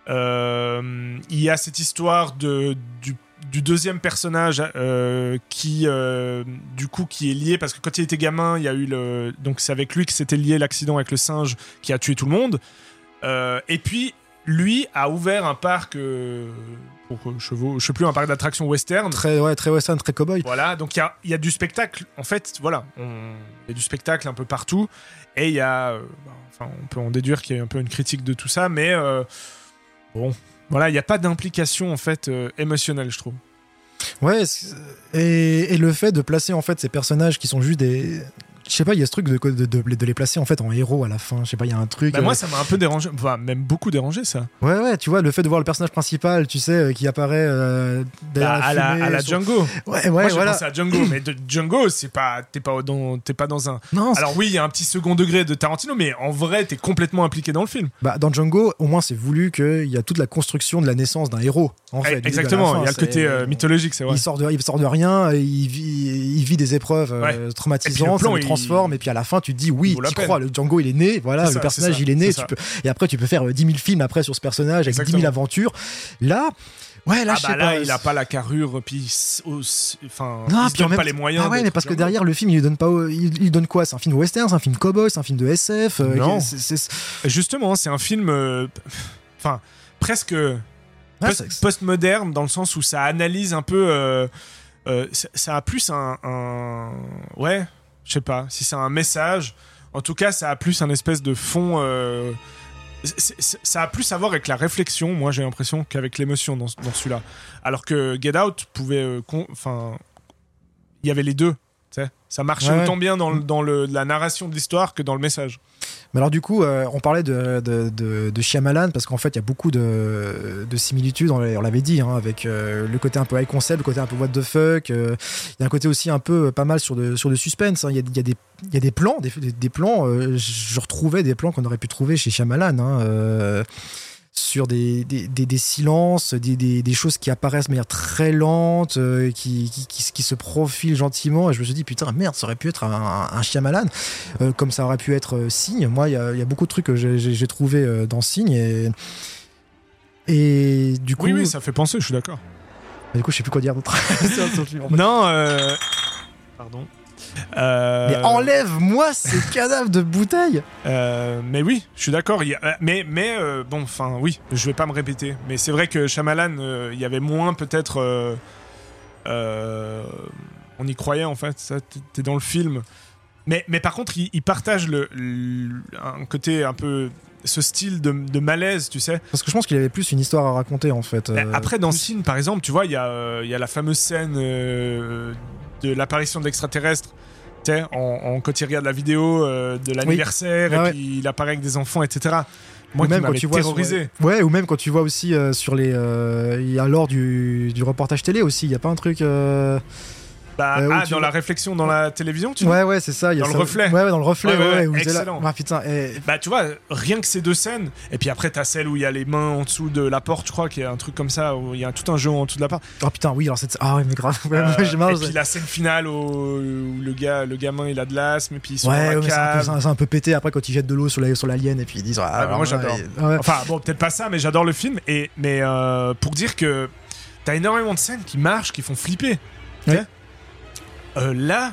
Il y a cette histoire de du, du deuxième personnage euh, qui euh, du coup qui est lié parce que quand il était gamin il y a eu le donc c'est avec lui que s'était lié l'accident avec le singe qui a tué tout le monde. Euh, et puis lui a ouvert un parc pour chevaux, je sais plus un parc d'attractions western. Très, ouais, très western, très cowboy. Voilà, donc il y a, il y a du spectacle. En fait, voilà, il y a du spectacle un peu partout. Et il y a. bah, enfin, on peut en déduire qu'il y a un peu une critique de tout ça, mais bon, voilà, il n'y a pas d'implication en fait euh, émotionnelle, je trouve. Ouais, et, et le fait de placer en fait ces personnages qui sont juste des. Je sais pas, il y a ce truc de, de, de- de les placer en fait en héros à la fin. Je sais pas, il y a un truc. Bah, euh, moi, ça m'a un peu dérangé, enfin, même beaucoup dérangé ça. Ouais, ouais, tu vois, le fait de voir le personnage principal, tu sais, euh, qui apparaît euh, derrière Bah, à, la, à la sur- Django. Ouais, ouais, moi, voilà. pensé à Django, mais de Django, c'est pas, t'es pas dans, t'es pas dans un. Non, Alors oui, il y a un petit second degré de Tarantino, mais en vrai, t'es complètement impliqué dans le film. bah, dans Django, au moins, c'est voulu qu'il y a toute la construction de la naissance d'un héros. En fait, Eh, Exactement. À la fin, il y a le côté euh, mythologique, c'est vrai. Il sort, de, il sort de rien, il vit, il vit des épreuves euh, Ouais. Et puis le traumatisantes, plan, transforme, et puis à la fin, tu te dis oui, tu crois, le Django il est né, voilà, le personnage il est né, c'est tu peux, et après tu peux faire euh, 10 000 films après sur ce personnage avec 10 000 Exactement. aventures. Là, ouais, là, ah je sais bah là, pas. il a pas la carrure, puis enfin, Non, il puis donne même pas les moyens. Ah ouais, mais parce que derrière le film, il lui donne pas, il, il donne quoi? C'est un film western, c'est un film cowboy, c'est un film de SF. euh, Non. Justement, c'est un film, euh, enfin, presque Ah, post-moderne dans le sens où ça analyse un peu. euh, euh, ça, ça a plus un, un- ouais, je sais pas si c'est un message. En tout cas, ça a plus un espèce de fond. euh, ça a plus à voir avec la réflexion, moi j'ai l'impression, qu'avec l'émotion dans, dans celui-là. Alors que Get Out pouvait. euh, Enfin. il y avait les deux. Ça marchait Ouais, ouais. autant bien dans, le- dans le- la narration de l'histoire que dans le message. Mais alors du coup, euh, on parlait de, de, de, Shyamalan parce qu'en fait, il y a beaucoup de, de similitudes, on l'a- on l'avait dit, hein, avec euh, le côté un peu high concept, le côté un peu what the fuck. euh, Il y a un côté aussi un peu pas mal sur de, sur de suspense. hein. Il y, a, y, a y a des plans, des, des, plans, je retrouvais des plans qu'on aurait pu trouver chez Shyamalan. hein, sur des, des, des, des silences, des, des, des choses qui apparaissent de manière très lente, euh, qui, qui, qui, qui se profilent gentiment. Et je me suis dit, putain, merde, ça aurait pu être un, un Shyamalan, euh, comme ça aurait pu être euh, Signe. Moi, il y y a beaucoup de trucs que j'ai- trouvé euh, dans Signe. Et, et du coup, Oui, oui, ça fait penser, je suis d'accord. du coup, je sais plus quoi dire d'autre. Non, pardon. Euh, Mais enlève-moi ces cadavres de bouteilles euh, mais oui, je suis d'accord. a- euh, Mais, mais euh, bon, enfin, oui, je vais pas me répéter. Mais c'est vrai que Shyamalan, il y avait moins peut-être. on y croyait en fait, ça, t'es dans le film. Mais, mais par contre, il, il partage le, le- un côté un peu. ce style de, de malaise, tu sais. Parce que je pense qu'il avait plus une histoire à raconter en fait. Euh, Après, dans Sin, par exemple, tu vois, il y, a, euh, y a la fameuse scène euh, de l'apparition de l'extraterrestre. En, en- quand il regarde la vidéo euh, de l'anniversaire Ah et puis il apparaît avec des enfants, etc. Moi, ou même quand tu vois terrorisé. sur- ouais ou même quand tu vois aussi euh, sur les euh, il y a lors du, du reportage télé aussi il y a pas un truc euh, Bah, Euh, ah, dans vois- la réflexion, dans la télévision, tu ouais ouais c'est ça il y a Dans le ça- reflet. ouais, ouais, dans le reflet Ouais, ouais, ouais, t'es là. excellent. Ah, putain et- Bah, tu vois, rien que ces deux scènes, et puis après, t'as celle où il y a les mains en dessous de la porte, je crois, qu'il y a un truc comme ça, où il y a tout un jeu en dessous de la porte. oh putain oui alors cette ah ouais mais grave Euh, j'ai marre, et puis la scène finale où, le, gars, le gamin il a de l'asthme, et puis ils sont Ouais, ouais, la c'est un, un- peu pété après quand ils jettent de l'eau sur la- sur l'alien et puis ils disent ah, bah, moi, j'adore. ouais. Enfin, bon, peut-être pas ça, mais j'adore le film. Et, mais euh, pour dire que t'as énormément de scènes qui marchent, qui font flipper. Ouais. Euh, là,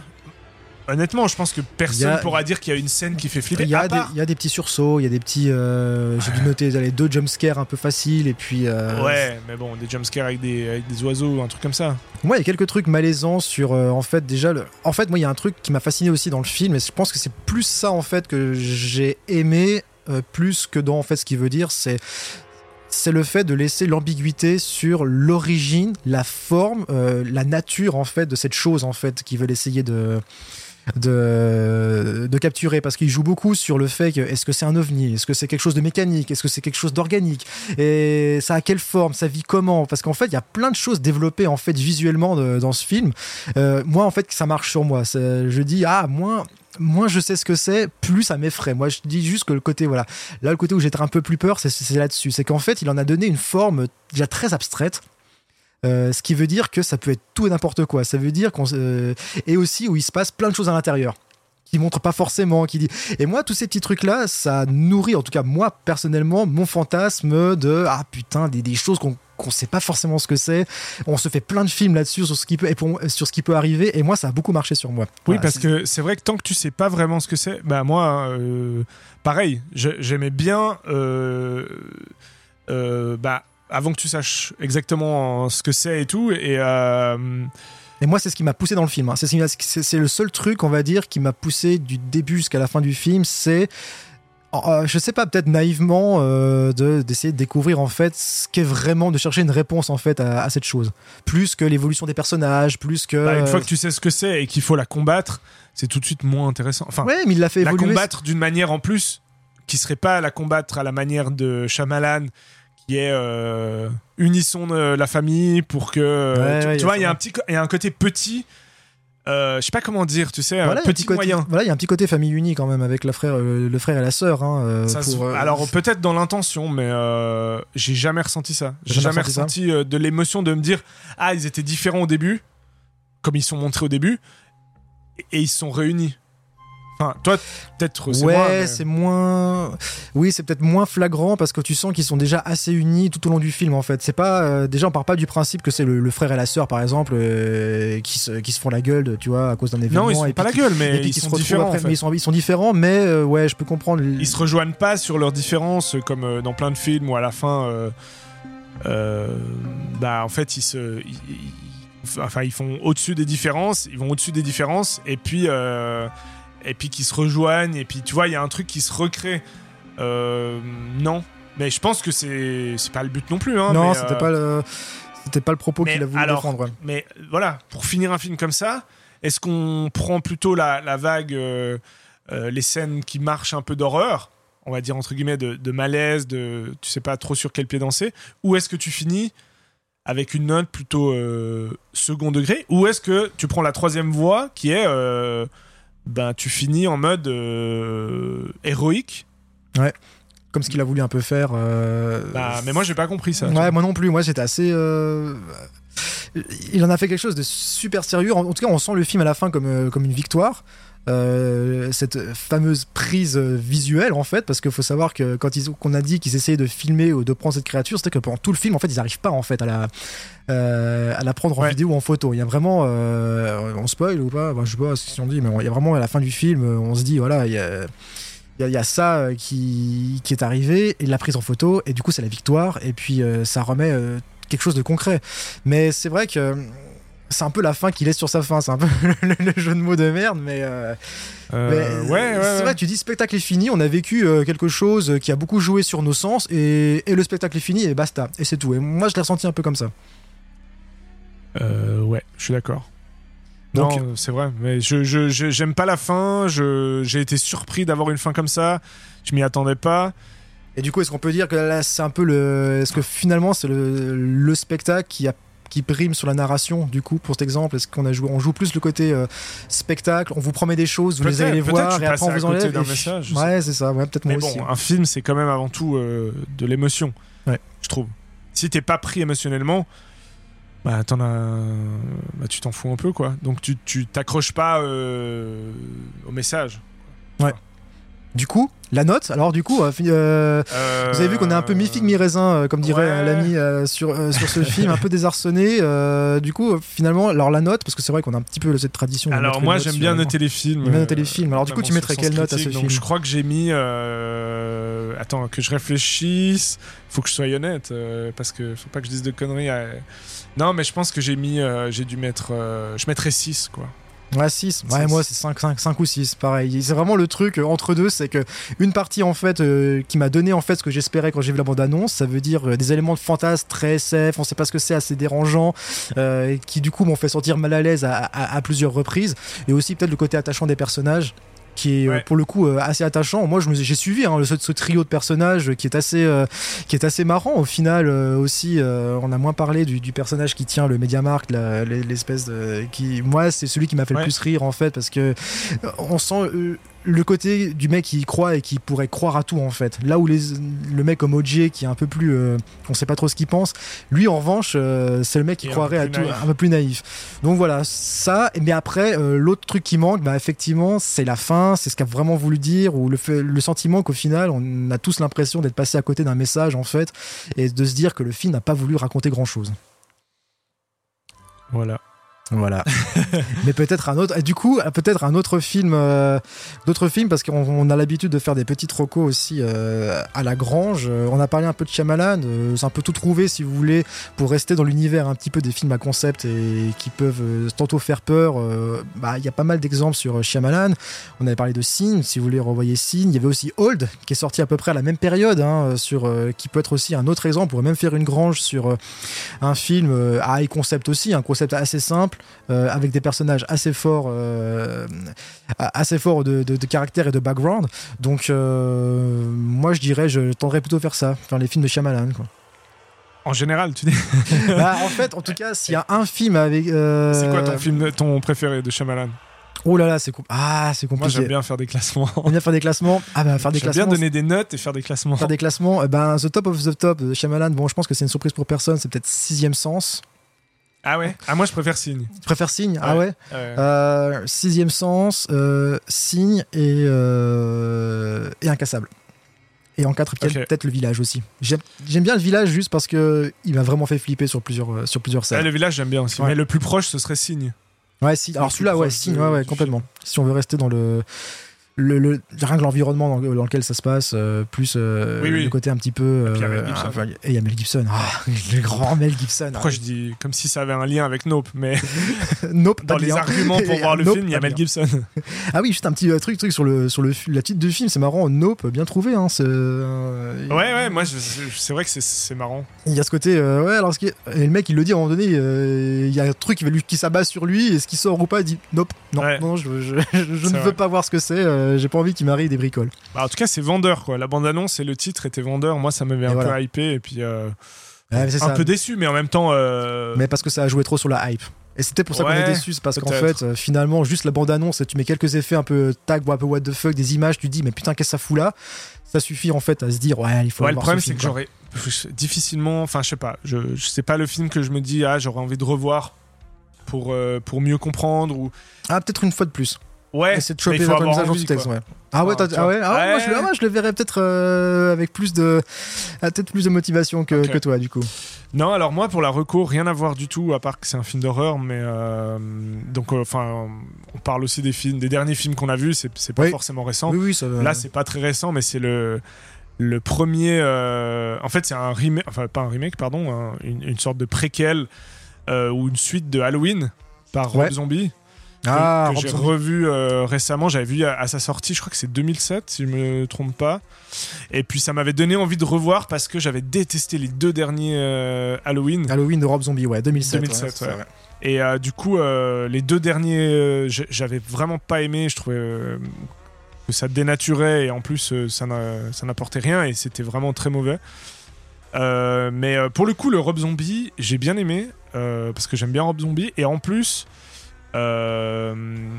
honnêtement, je pense que personne a- pourra dire qu'il y a une scène qui fait flipper. Il y, a des, part- il y a des petits sursauts, il y a des petits. euh, J'ai dû noter les deux jumpscares un peu faciles et puis. euh, Ouais, mais bon, des jumpscares avec des, avec des oiseaux, un truc comme ça. Moi, il y a quelques trucs malaisants sur. euh, en fait, déjà. Le... En fait, moi, il y a un truc qui m'a fasciné aussi dans le film et je pense que c'est plus ça, en fait, que j'ai aimé euh, plus que dans, en fait, ce qu'il veut dire. C'est. C'est le fait de laisser l'ambiguïté sur l'origine, la forme, euh, la nature en fait de cette chose en fait qu'ils veulent essayer de, de, de capturer parce qu'il joue beaucoup sur le fait que est-ce que c'est un ovni, est-ce que c'est quelque chose de mécanique, est-ce que c'est quelque chose d'organique? Et ça a quelle forme, ça vit comment? Parce qu'en fait il y a plein de choses développées en fait visuellement dans ce film. Euh, moi en fait ça marche sur moi, je dis ah moins moins je sais ce que c'est, plus ça m'effraie. Moi, je dis juste que le côté, voilà, là, le côté où j'ai un peu plus peur, c'est là-dessus. C'est qu'en fait, il en a donné une forme déjà très abstraite. Euh, ce qui veut dire que ça peut être tout et n'importe quoi. Ça veut dire qu'on. euh, et aussi où il se passe plein de choses à l'intérieur qui montrent pas forcément, qui dit. Et moi, tous ces petits trucs-là, ça nourrit, en tout cas moi personnellement, mon fantasme de ah putain des, des choses qu'on qu'on sait pas forcément ce que c'est. On se fait plein de films là-dessus sur ce qui peut et pour- sur ce qui peut arriver. Et moi, ça a beaucoup marché sur moi. Oui, Voilà, parce que c'est vrai que tant que tu sais pas vraiment ce que c'est, bah moi, euh, pareil, j'aimais bien, euh, euh, bah avant que tu saches exactement ce que c'est et tout, et euh, Et moi, c'est ce qui m'a poussé dans le film. hein. C'est le seul truc, on va dire, qui m'a poussé du début jusqu'à la fin du film. C'est, euh, je sais pas, peut-être naïvement, euh, de- d'essayer de, découvrir en fait ce qu'est vraiment, de chercher une réponse en fait à, à cette chose. Plus que l'évolution des personnages, plus que. bah, une fois que tu sais ce que c'est et qu'il faut la combattre, c'est tout de suite moins intéressant. Enfin, Ouais, mais il l'a fait la évoluer. combattre d'une manière en plus qui serait pas la combattre à la manière de Shyamalan qui est euh, unissons euh, la famille pour que Ouais, tu, ouais, vois il y a un petit co- il y a un côté petit euh, je sais pas comment dire tu sais Voilà, petit côté- moyen. Voilà, il y a un petit côté famille unie quand même avec le frère, euh, le frère et la sœur. Hein, euh, se- euh, alors peut-être dans l'intention mais euh, j'ai jamais ressenti ça. J'ai Jamais jamais ressenti ressenti euh, de l'émotion de me dire ah ils étaient différents au début comme ils sont montrés au début et, et ils se sont réunis enfin toi peut-être ouais, mais- c'est moins. Oui, c'est peut-être moins flagrant parce que tu sens qu'ils sont déjà assez unis tout au long du film en fait. C'est pas euh, déjà on part pas du principe que c'est le, le frère et la sœur par exemple euh, qui se qui se font la gueule, tu vois, à cause d'un événement. non ils et sont puis pas la gueule mais ils se sont différents après. en fait. Mais ils sont ils sont différents, mais euh, ouais, je peux comprendre. ils se rejoignent pas sur leurs différences euh, comme dans plein de films où à la fin bah en fait ils se ils- enfin ils font au-dessus des différences ils vont au-dessus des différences et puis et puis qu'ils se rejoignent et puis tu vois il y a un truc qui se recrée Euh, non mais je pense que c'est c'est pas le but non plus hein, non, c'était euh, pas le c'était pas le propos qu'il a voulu alors, défendre. ouais. mais voilà, pour finir un film comme ça, est-ce qu'on prend plutôt la, la vague, euh, euh, les scènes qui marchent un peu d'horreur, on va dire entre guillemets de, de malaise, de tu sais pas trop sur quel pied danser, ou est-ce que tu finis avec une note plutôt second degré, ou est-ce que tu prends la troisième voie qui est, ben tu finis en mode euh, héroïque Comme ce qu'il a voulu un peu faire. euh, Bah, mais moi j'ai pas compris ça. Ouais, moi non plus. Moi, j'étais assez. euh, Il en a fait quelque chose de super sérieux. En en tout cas, on sent le film à la fin comme, comme une victoire. Euh, cette fameuse prise visuelle en fait, parce qu'il faut savoir que quand ils qu'on a dit qu'ils essayaient de filmer ou de prendre cette créature, c'était que pendant tout le film en fait ils n'arrivent pas en fait à la à la prendre en vidéo ou en photo. Il y a vraiment, on spoil ou pas, bah, je sais pas si on dit, mais il y a vraiment à la fin du film, on se dit voilà il y a il y, a ça qui, qui, est arrivé et la prise en photo et du coup c'est la victoire et puis ça remet quelque chose de concret. Mais c'est vrai que c'est un peu la fin qu'il laisse sur sa fin. C'est un peu le, jeu de mots de merde, mais. Euh, euh, ouais, c'est vrai, tu dis spectacle est fini, on a vécu euh, quelque chose qui a beaucoup joué sur nos sens, et, le spectacle est fini, et basta. Et c'est tout. Et moi, je l'ai ressenti un peu comme ça. ouais, je suis d'accord. Non, c'est vrai, mais je, j'aime pas la fin, j'ai été surpris d'avoir une fin comme ça, je m'y attendais pas. Et du coup, est-ce qu'on peut dire que là, c'est un peu le. Est-ce que finalement, c'est le, le spectacle qui a qui prime sur la narration du coup pour cet exemple est-ce qu'on a joué on joue plus le côté euh, spectacle on vous promet des choses vous les allez les voir et après on vous enlève message, ouais c'est ça ouais, peut-être moi bon, aussi, un film c'est quand même avant tout euh, de l'émotion. Ouais. je trouve. Si t'es pas pris émotionnellement bah, t'en as... bah tu t'en fous un peu quoi. Donc tu t'accroches pas euh, au message. Ouais du coup, la note, alors du coup, euh, euh, vous avez vu qu'on est un peu mi-figue, mi-raisin, euh, comme dirait l'ami sur, sur ce film, un peu désarçonné. du coup, finalement, alors la note, parce que c'est vrai qu'on a un petit peu cette tradition. Alors moi, j'aime bien noter les films. noter les films. Alors du coup, tu mettrais quelle note à ce film Je crois que j'ai mis. Attends, que je réfléchisse. Faut que je sois honnête, parce que faut pas que je dise de conneries. Non, mais je pense que j'ai mis. j'ai dû mettre. je mettrais 6, quoi. Ouais, 6. Ouais, moi, c'est 5, 5, 5 ou 6, pareil. C'est vraiment le truc euh, entre deux, c'est que une partie, en fait, euh, qui m'a donné, en fait, ce que j'espérais quand j'ai vu la bande-annonce, ça veut dire euh, des éléments de fantasme très safe, on sait pas ce que c'est, assez dérangeant, qui, du coup, m'ont fait sentir mal à l'aise à, à, plusieurs reprises. Et aussi, peut-être, le côté attachant des personnages qui est pour le coup assez attachant. Moi, j'ai suivi hein, ce, ce, trio de personnages qui est assez, qui est assez marrant. Au final, aussi, on a moins parlé du, du, personnage qui tient le MediaMarkt, l'espèce de, qui, moi, c'est celui qui m'a fait le plus rire en fait, parce que on sent le côté du mec qui croit et qui pourrait croire à tout en fait. Là où les, le mec comme OJ qui est un peu plus, euh, on sait pas trop ce qu'il pense, lui en revanche, euh, c'est le mec qui croirait à tout, un peu plus naïf. Donc voilà, ça. Mais après, euh, l'autre truc qui manque, bah effectivement, c'est la fin, c'est ce qu'a vraiment voulu dire ou le, fait, le sentiment qu'au final, on a tous l'impression d'être passé à côté d'un message en fait et de se dire que le film n'a pas voulu raconter grand chose. Voilà. Voilà. Mais peut-être un autre. Du coup, peut-être un autre film, euh, d'autres films, parce qu'on a l'habitude de faire des petites recos aussi euh, à la grange. Euh, on a parlé un peu de Shyamalan. c'est un peu tout trouvé, si vous voulez, pour rester dans l'univers un petit peu des films à concept et qui peuvent tantôt faire peur. Bah, il y a pas mal d'exemples sur Shyamalan. On avait parlé de Signe, si vous voulez revoyer Signe. Il y avait aussi Old, qui est sorti à peu près à la même période, hein, sur, qui peut être aussi un autre exemple. On pourrait même faire une grange sur un film à high concept aussi, un concept assez simple euh, avec des personnages assez forts, euh, assez forts de, caractère et de background. Donc, euh, moi, je dirais, je tendrais plutôt faire ça, faire les films de Shyamalan, quoi. En général, tu dis. bah, en fait, en tout cas, s'il y a un film avec. C'est quoi ton film, ton préféré de Shyamalan? Oh là là, c'est ah, c'est compliqué. Moi, j'aime bien faire des classements. On bien faire des classements. Ah bah faire des classements. bien donner des notes et faire des classements. Faire des classements. Eh ben, The Top of the Top de Shyamalan. Bon, je pense que c'est une surprise pour personne. C'est peut-être sixième sens. Ah ouais Ah moi je préfère Signe. Tu préfères Signe Ah ouais, euh, Sixième sens, euh, Signe et, euh, et Incassable. Et en quatre peut-être le village aussi. J'aime bien le village juste parce que il m'a vraiment fait flipper sur plusieurs, sur plusieurs scènes. le village j'aime bien aussi. Mais le plus proche ce serait Signe. Ouais, si. Alors celui-là, ouais, Signe, ouais, ouais, complètement. Si on veut rester dans le le, le, rien que l'environnement dans, lequel ça se passe, euh, plus euh, le côté un petit peu. et il y a Mel Gibson. Ah, le grand Mel Gibson. Pourquoi je dis comme si ça avait un lien avec Nope, mais. nope, dans les arguments pour voir le film, il y a Mel Gibson. ah oui, juste un petit euh, truc, truc sur, le, sur le, la titre du film, c'est marrant. Nope, bien trouvé. Hein, ouais, ouais, moi c'est vrai que c'est marrant. Il y a ce côté. ouais, alors ce qui et le mec il le dit à un moment donné, il y a un truc qui, qui s'abat sur lui et ce qui sort ou pas, il dit Nope, non, non, je, je, je ne veux pas voir ce que c'est euh, j'ai pas envie qu'il m'arrive des bricoles. Bah, en tout cas, c'est vendeur quoi. La bande annonce et le titre étaient vendeurs. Moi, ça m'avait un peu hypé et puis euh, un peu déçu, mais en même temps. Euh, mais parce que ça a joué trop sur la hype. Et c'était pour ça qu'on est déçu, c'est parce qu'en fait, finalement, juste la bande-annonce, tu mets quelques effets un peu tag ou un peu what the fuck, des images, tu dis, mais putain, qu'est-ce que ça fout là? Ça suffit en fait à se dire, ouais, il faut. Ouais, le problème, c'est que j'aurais difficilement, enfin, je sais pas, je, je sais pas le film que je me dis, ah, j'aurais envie de revoir pour, pour mieux comprendre ou. Ah, peut-être une fois de plus. Ouais, essayer de choper envie, sous-texte. quoi. Ouais. Ah ouais, ah ouais, ah ouais, moi, je, moi, je le verrais peut-être euh, avec plus de, ah, peut-être plus de motivation que, toi du coup. Non, alors moi pour la recours, rien à voir du tout, à part que c'est un film d'horreur, mais euh, donc euh, enfin, on parle aussi des films, des derniers films qu'on a vus, c'est c'est pas Oui. forcément récent. Oui, oui, ça. Là, c'est pas très récent, mais c'est le le premier. en fait, c'est un remake, enfin pas un remake, pardon, un- une, une sorte de préquel ou une suite de Halloween par Rob. Zombie ah, que j'ai revu euh, récemment. J'avais vu à, à sa sortie, je crois que c'est 2007, si je me trompe pas. Et puis ça m'avait donné envie de revoir parce que j'avais détesté les deux derniers euh, Halloween. Halloween de Rob Zombie, ouais, 2007. 2007, ouais. Et euh, du coup, les deux derniers, j'avais vraiment pas aimé. Je trouvais que ça dénaturait et en plus, ça n'a- ça n'apportait rien et c'était vraiment très mauvais. Mais pour le coup, le Rob Zombie, j'ai bien aimé parce que j'aime bien Rob Zombie et en plus, euh,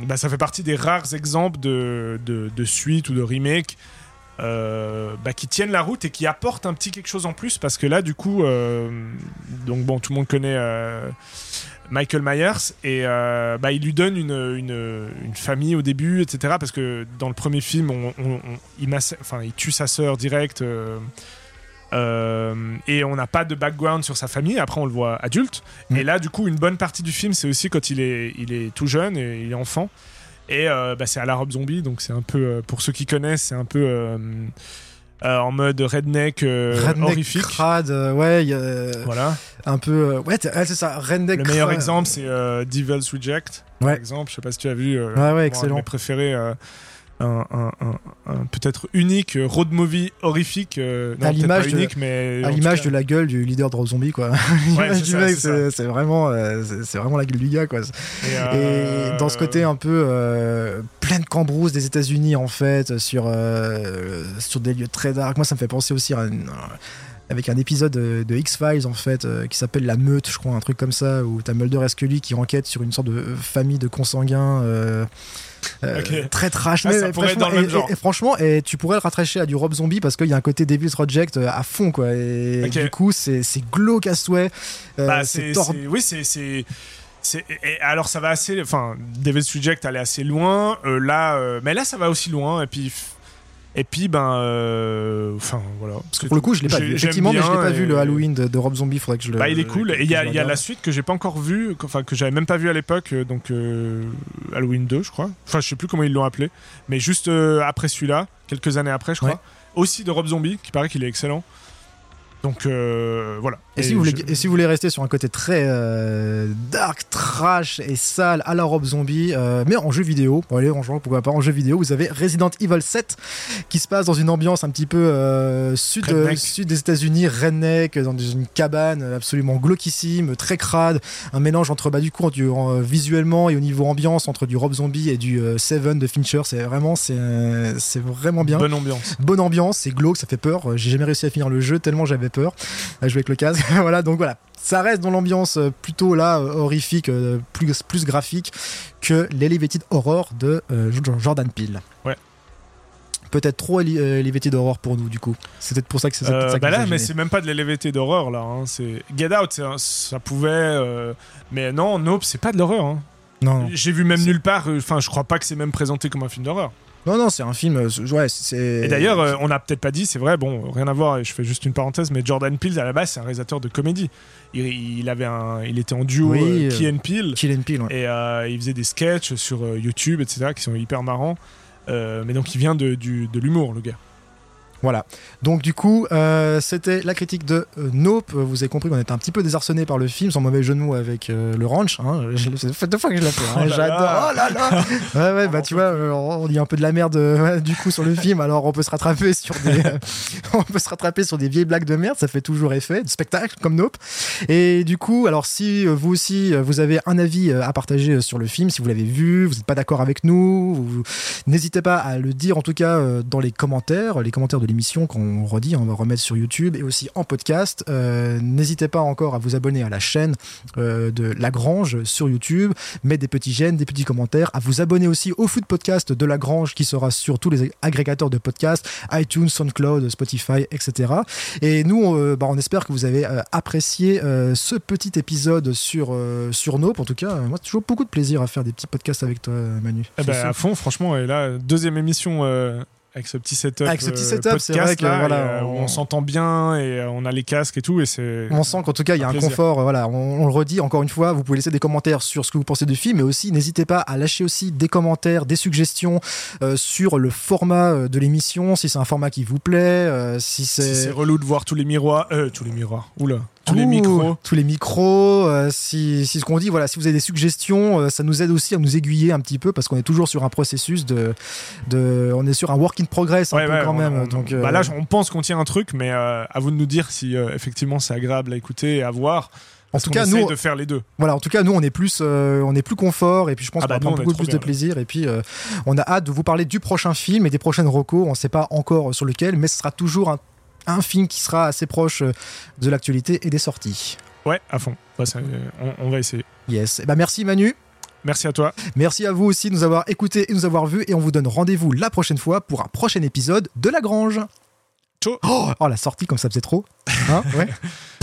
bah, ça fait partie des rares exemples de, de, de suite ou de remake. euh, bah, qui tiennent la route et qui apportent un petit quelque chose en plus parce que là du coup euh, donc bon tout le monde connaît Michael Myers et bah, il lui donne une, une, famille au début etc parce que dans le premier film il, il tue sa sœur direct euh, et on n'a pas de background sur sa famille. Après on le voit adulte. Mm. et là du coup une bonne partie du film c'est aussi quand il est, il est tout jeune et il est enfant. Et euh, bah, c'est à la Rob Zombie donc c'est un peu euh, pour ceux qui connaissent c'est un peu en mode redneck, Redneck horrifique. crade, ouais, il y a voilà. un peu, ouais, c'est ça, Redneck le meilleur exemple c'est Devil's Reject par Ouais. exemple. Je sais pas si tu as vu Ouais, ouais, excellent. mes préférés un, un- un- un peut-être unique road movie horrifique euh, non, À l'image de- mais À l'image la gueule du leader de Zombie, quoi. C'est vraiment, euh, c'est vraiment la gueule du gars, quoi. et, Et euh, dans ce côté un peu plein de cambrousse des États-Unis en fait, sur sur des lieux très dark. Moi, ça me fait penser aussi à une- avec un épisode de, de X-Files en fait euh, qui s'appelle La Meute, je crois, un truc comme ça, où t'as Mulder et Scully qui enquêtent sur une sorte de famille de consanguins. euh, euh, très trash Ah, mais ça pourrait être dans le franchement- même et- genre. et, et franchement et tu pourrais le rattacher à du Rob Zombie parce qu'il y a un côté Devil's Project euh, à fond quoi et du coup c'est glauque à souhait euh, Bah, c'est oui, c'est, c'est, c'est- et alors ça va assez, enfin, Devil's Reject allait assez loin. euh, là, euh, mais là, ça va aussi loin. Et puis, et puis, ben, euh, enfin, voilà. Parce que pour le coup je l'ai pas vu effectivement mais je l'ai pas vu le Halloween de, de Rob Zombie faudrait que je le Bah, il est cool. Et il y a, y la suite que j'ai pas encore vue, enfin que j'avais même pas vu à l'époque, euh, donc euh, Halloween 2, je crois. Enfin, je sais plus comment ils l'ont appelé, mais juste euh, après celui-là, quelques années après, je crois. Ouais. Aussi de Rob Zombie, qui paraît qu'il est excellent. Donc euh, voilà. Et, si vous voulez, je- et si vous voulez rester sur un côté très euh, dark, trash et sale à la Rob Zombie, euh, mais en jeu vidéo, bon, allez, en jouant, pourquoi pas, en jeu vidéo, vous avez Resident Evil 7 qui se passe dans une ambiance un petit peu euh, sud, euh, sud des États-Unis, redneck, dans une cabane absolument glauquissime, très crade, un mélange entre bah, du coup du- visuellement et au niveau ambiance entre du Rob Zombie et du euh, Seven de Fincher. C'est vraiment, c'est euh, c'est vraiment bien Bonne ambiance. bonne ambiance, c'est glauque, ça fait peur. Euh, J'ai jamais réussi à finir le jeu tellement j'avais peur à jouer avec le casque. voilà, donc voilà, ça reste dans l'ambiance euh, plutôt là euh, horrifique, euh, plus plus graphique que l'Elevated Horror de euh, Jordan Peele. Ouais. Peut-être trop Elevated Horror pour nous du coup. C'est peut-être pour ça que c'est Euh, ça bah là, mais c'est même pas de l'élévété d'horreur là. hein. C'est Get Out, un- ça pouvait, euh, mais non, Nope, c'est pas de l'horreur. hein. non, non. J'ai vu même nulle part. euh, Enfin, je crois pas que c'est même présenté comme un film d'horreur. Non, non, c'est un film. euh, ouais, c'est. Et d'ailleurs, euh, on n'a peut-être pas dit, c'est vrai, bon, rien à voir. Et je fais juste une parenthèse, mais Jordan Peele à la base, c'est un réalisateur de comédie. Il, il avait un, il était en duo Oui, euh, Key and Peele. Kill and Peele. ouais. Et euh, il faisait des sketchs sur YouTube, etc., qui sont hyper marrants. Mais donc, il vient de, du- de l'humour, le gars. Voilà. Donc du coup, euh, c'était la critique de euh, Nope. Vous avez compris qu'on était un petit peu désarçonné par le film, sans mauvais mots avec euh, le ranch. Hein. Ça fait deux fois que je l'ai fait. hein. Oh J'adore. Oh là là. Ouais ouais. Bah tu vois, on dit un peu de la merde euh, du coup sur le film. Alors on peut se rattraper sur des, on peut se rattraper sur des vieilles blagues de merde. Ça fait toujours effet de spectacle comme Nope. Et du coup, alors si vous aussi vous avez un avis à partager sur le film, si vous l'avez vu, vous n'êtes pas d'accord avec nous, n'hésitez pas à le dire en tout cas dans les commentaires, les commentaires de l'émission qu'on redit, on va remettre sur YouTube et aussi en podcast. Euh, N'hésitez pas encore à vous abonner à la chaîne euh, de Lagrange sur YouTube, mettre des petits j'aime, des petits commentaires, à vous abonner aussi au foot podcast de Lagrange qui sera sur tous les agrégateurs de podcasts, iTunes, SoundCloud, Spotify, etc. Et nous, on, euh, bah, on espère que vous avez apprécié ce petit épisode sur, sur Nope. En tout cas, moi, toujours beaucoup de plaisir à faire des petits podcasts avec toi, Manu. Eh ben, à fond, franchement. Et là, deuxième émission avec ce petit setup. Avec ce petit setup, c'est podcast, vrai que, là, voilà, et, on- on, s'entend bien et euh, on a les casques et tout. Et c'est. On sent qu'en tout cas, il y a Un plaisir. confort. Voilà, on, on le redit encore une fois. Vous pouvez laisser des commentaires sur ce que vous pensez du film, mais aussi n'hésitez pas à lâcher aussi des commentaires, des suggestions euh, sur le format euh, de l'émission, si c'est un format qui vous plaît, euh, si Si c'est c'est relou de voir tous les miroirs. Euh, tous les miroirs. Oula. Tous les micros. tous les micros. euh, si, si ce qu'on dit, voilà, si vous avez des suggestions, euh, ça nous aide aussi à nous aiguiller un petit peu parce qu'on est toujours sur un processus de, de, on est sur un work in progress un Ouais, peu ouais, quand on- même. on- donc, bah euh, là, on pense qu'on tient un truc, mais euh, à vous de nous dire si euh, effectivement c'est agréable à écouter et à voir. en tout cas, nous, de faire les deux. Voilà, en tout cas, nous, on est plus, euh, on est plus confort et puis je pense Ah qu'on va bah, nous, prendre beaucoup plus de là. plaisir et puis euh, on a hâte de vous parler du prochain film et des prochaines recos. On ne sait pas encore sur lequel, mais ce sera toujours un, un film qui sera assez proche euh, de l'actualité et des sorties. Ouais, à fond. Bah, ça, euh, on, on va essayer. Yes. Et bah merci Manu. Merci à toi. Merci à vous aussi de nous avoir écoutés et nous avoir vus et on vous donne rendez-vous la prochaine fois pour un prochain épisode de La Grange. Ciao. Oh, oh, la sortie comme ça faisait trop. Hein ouais.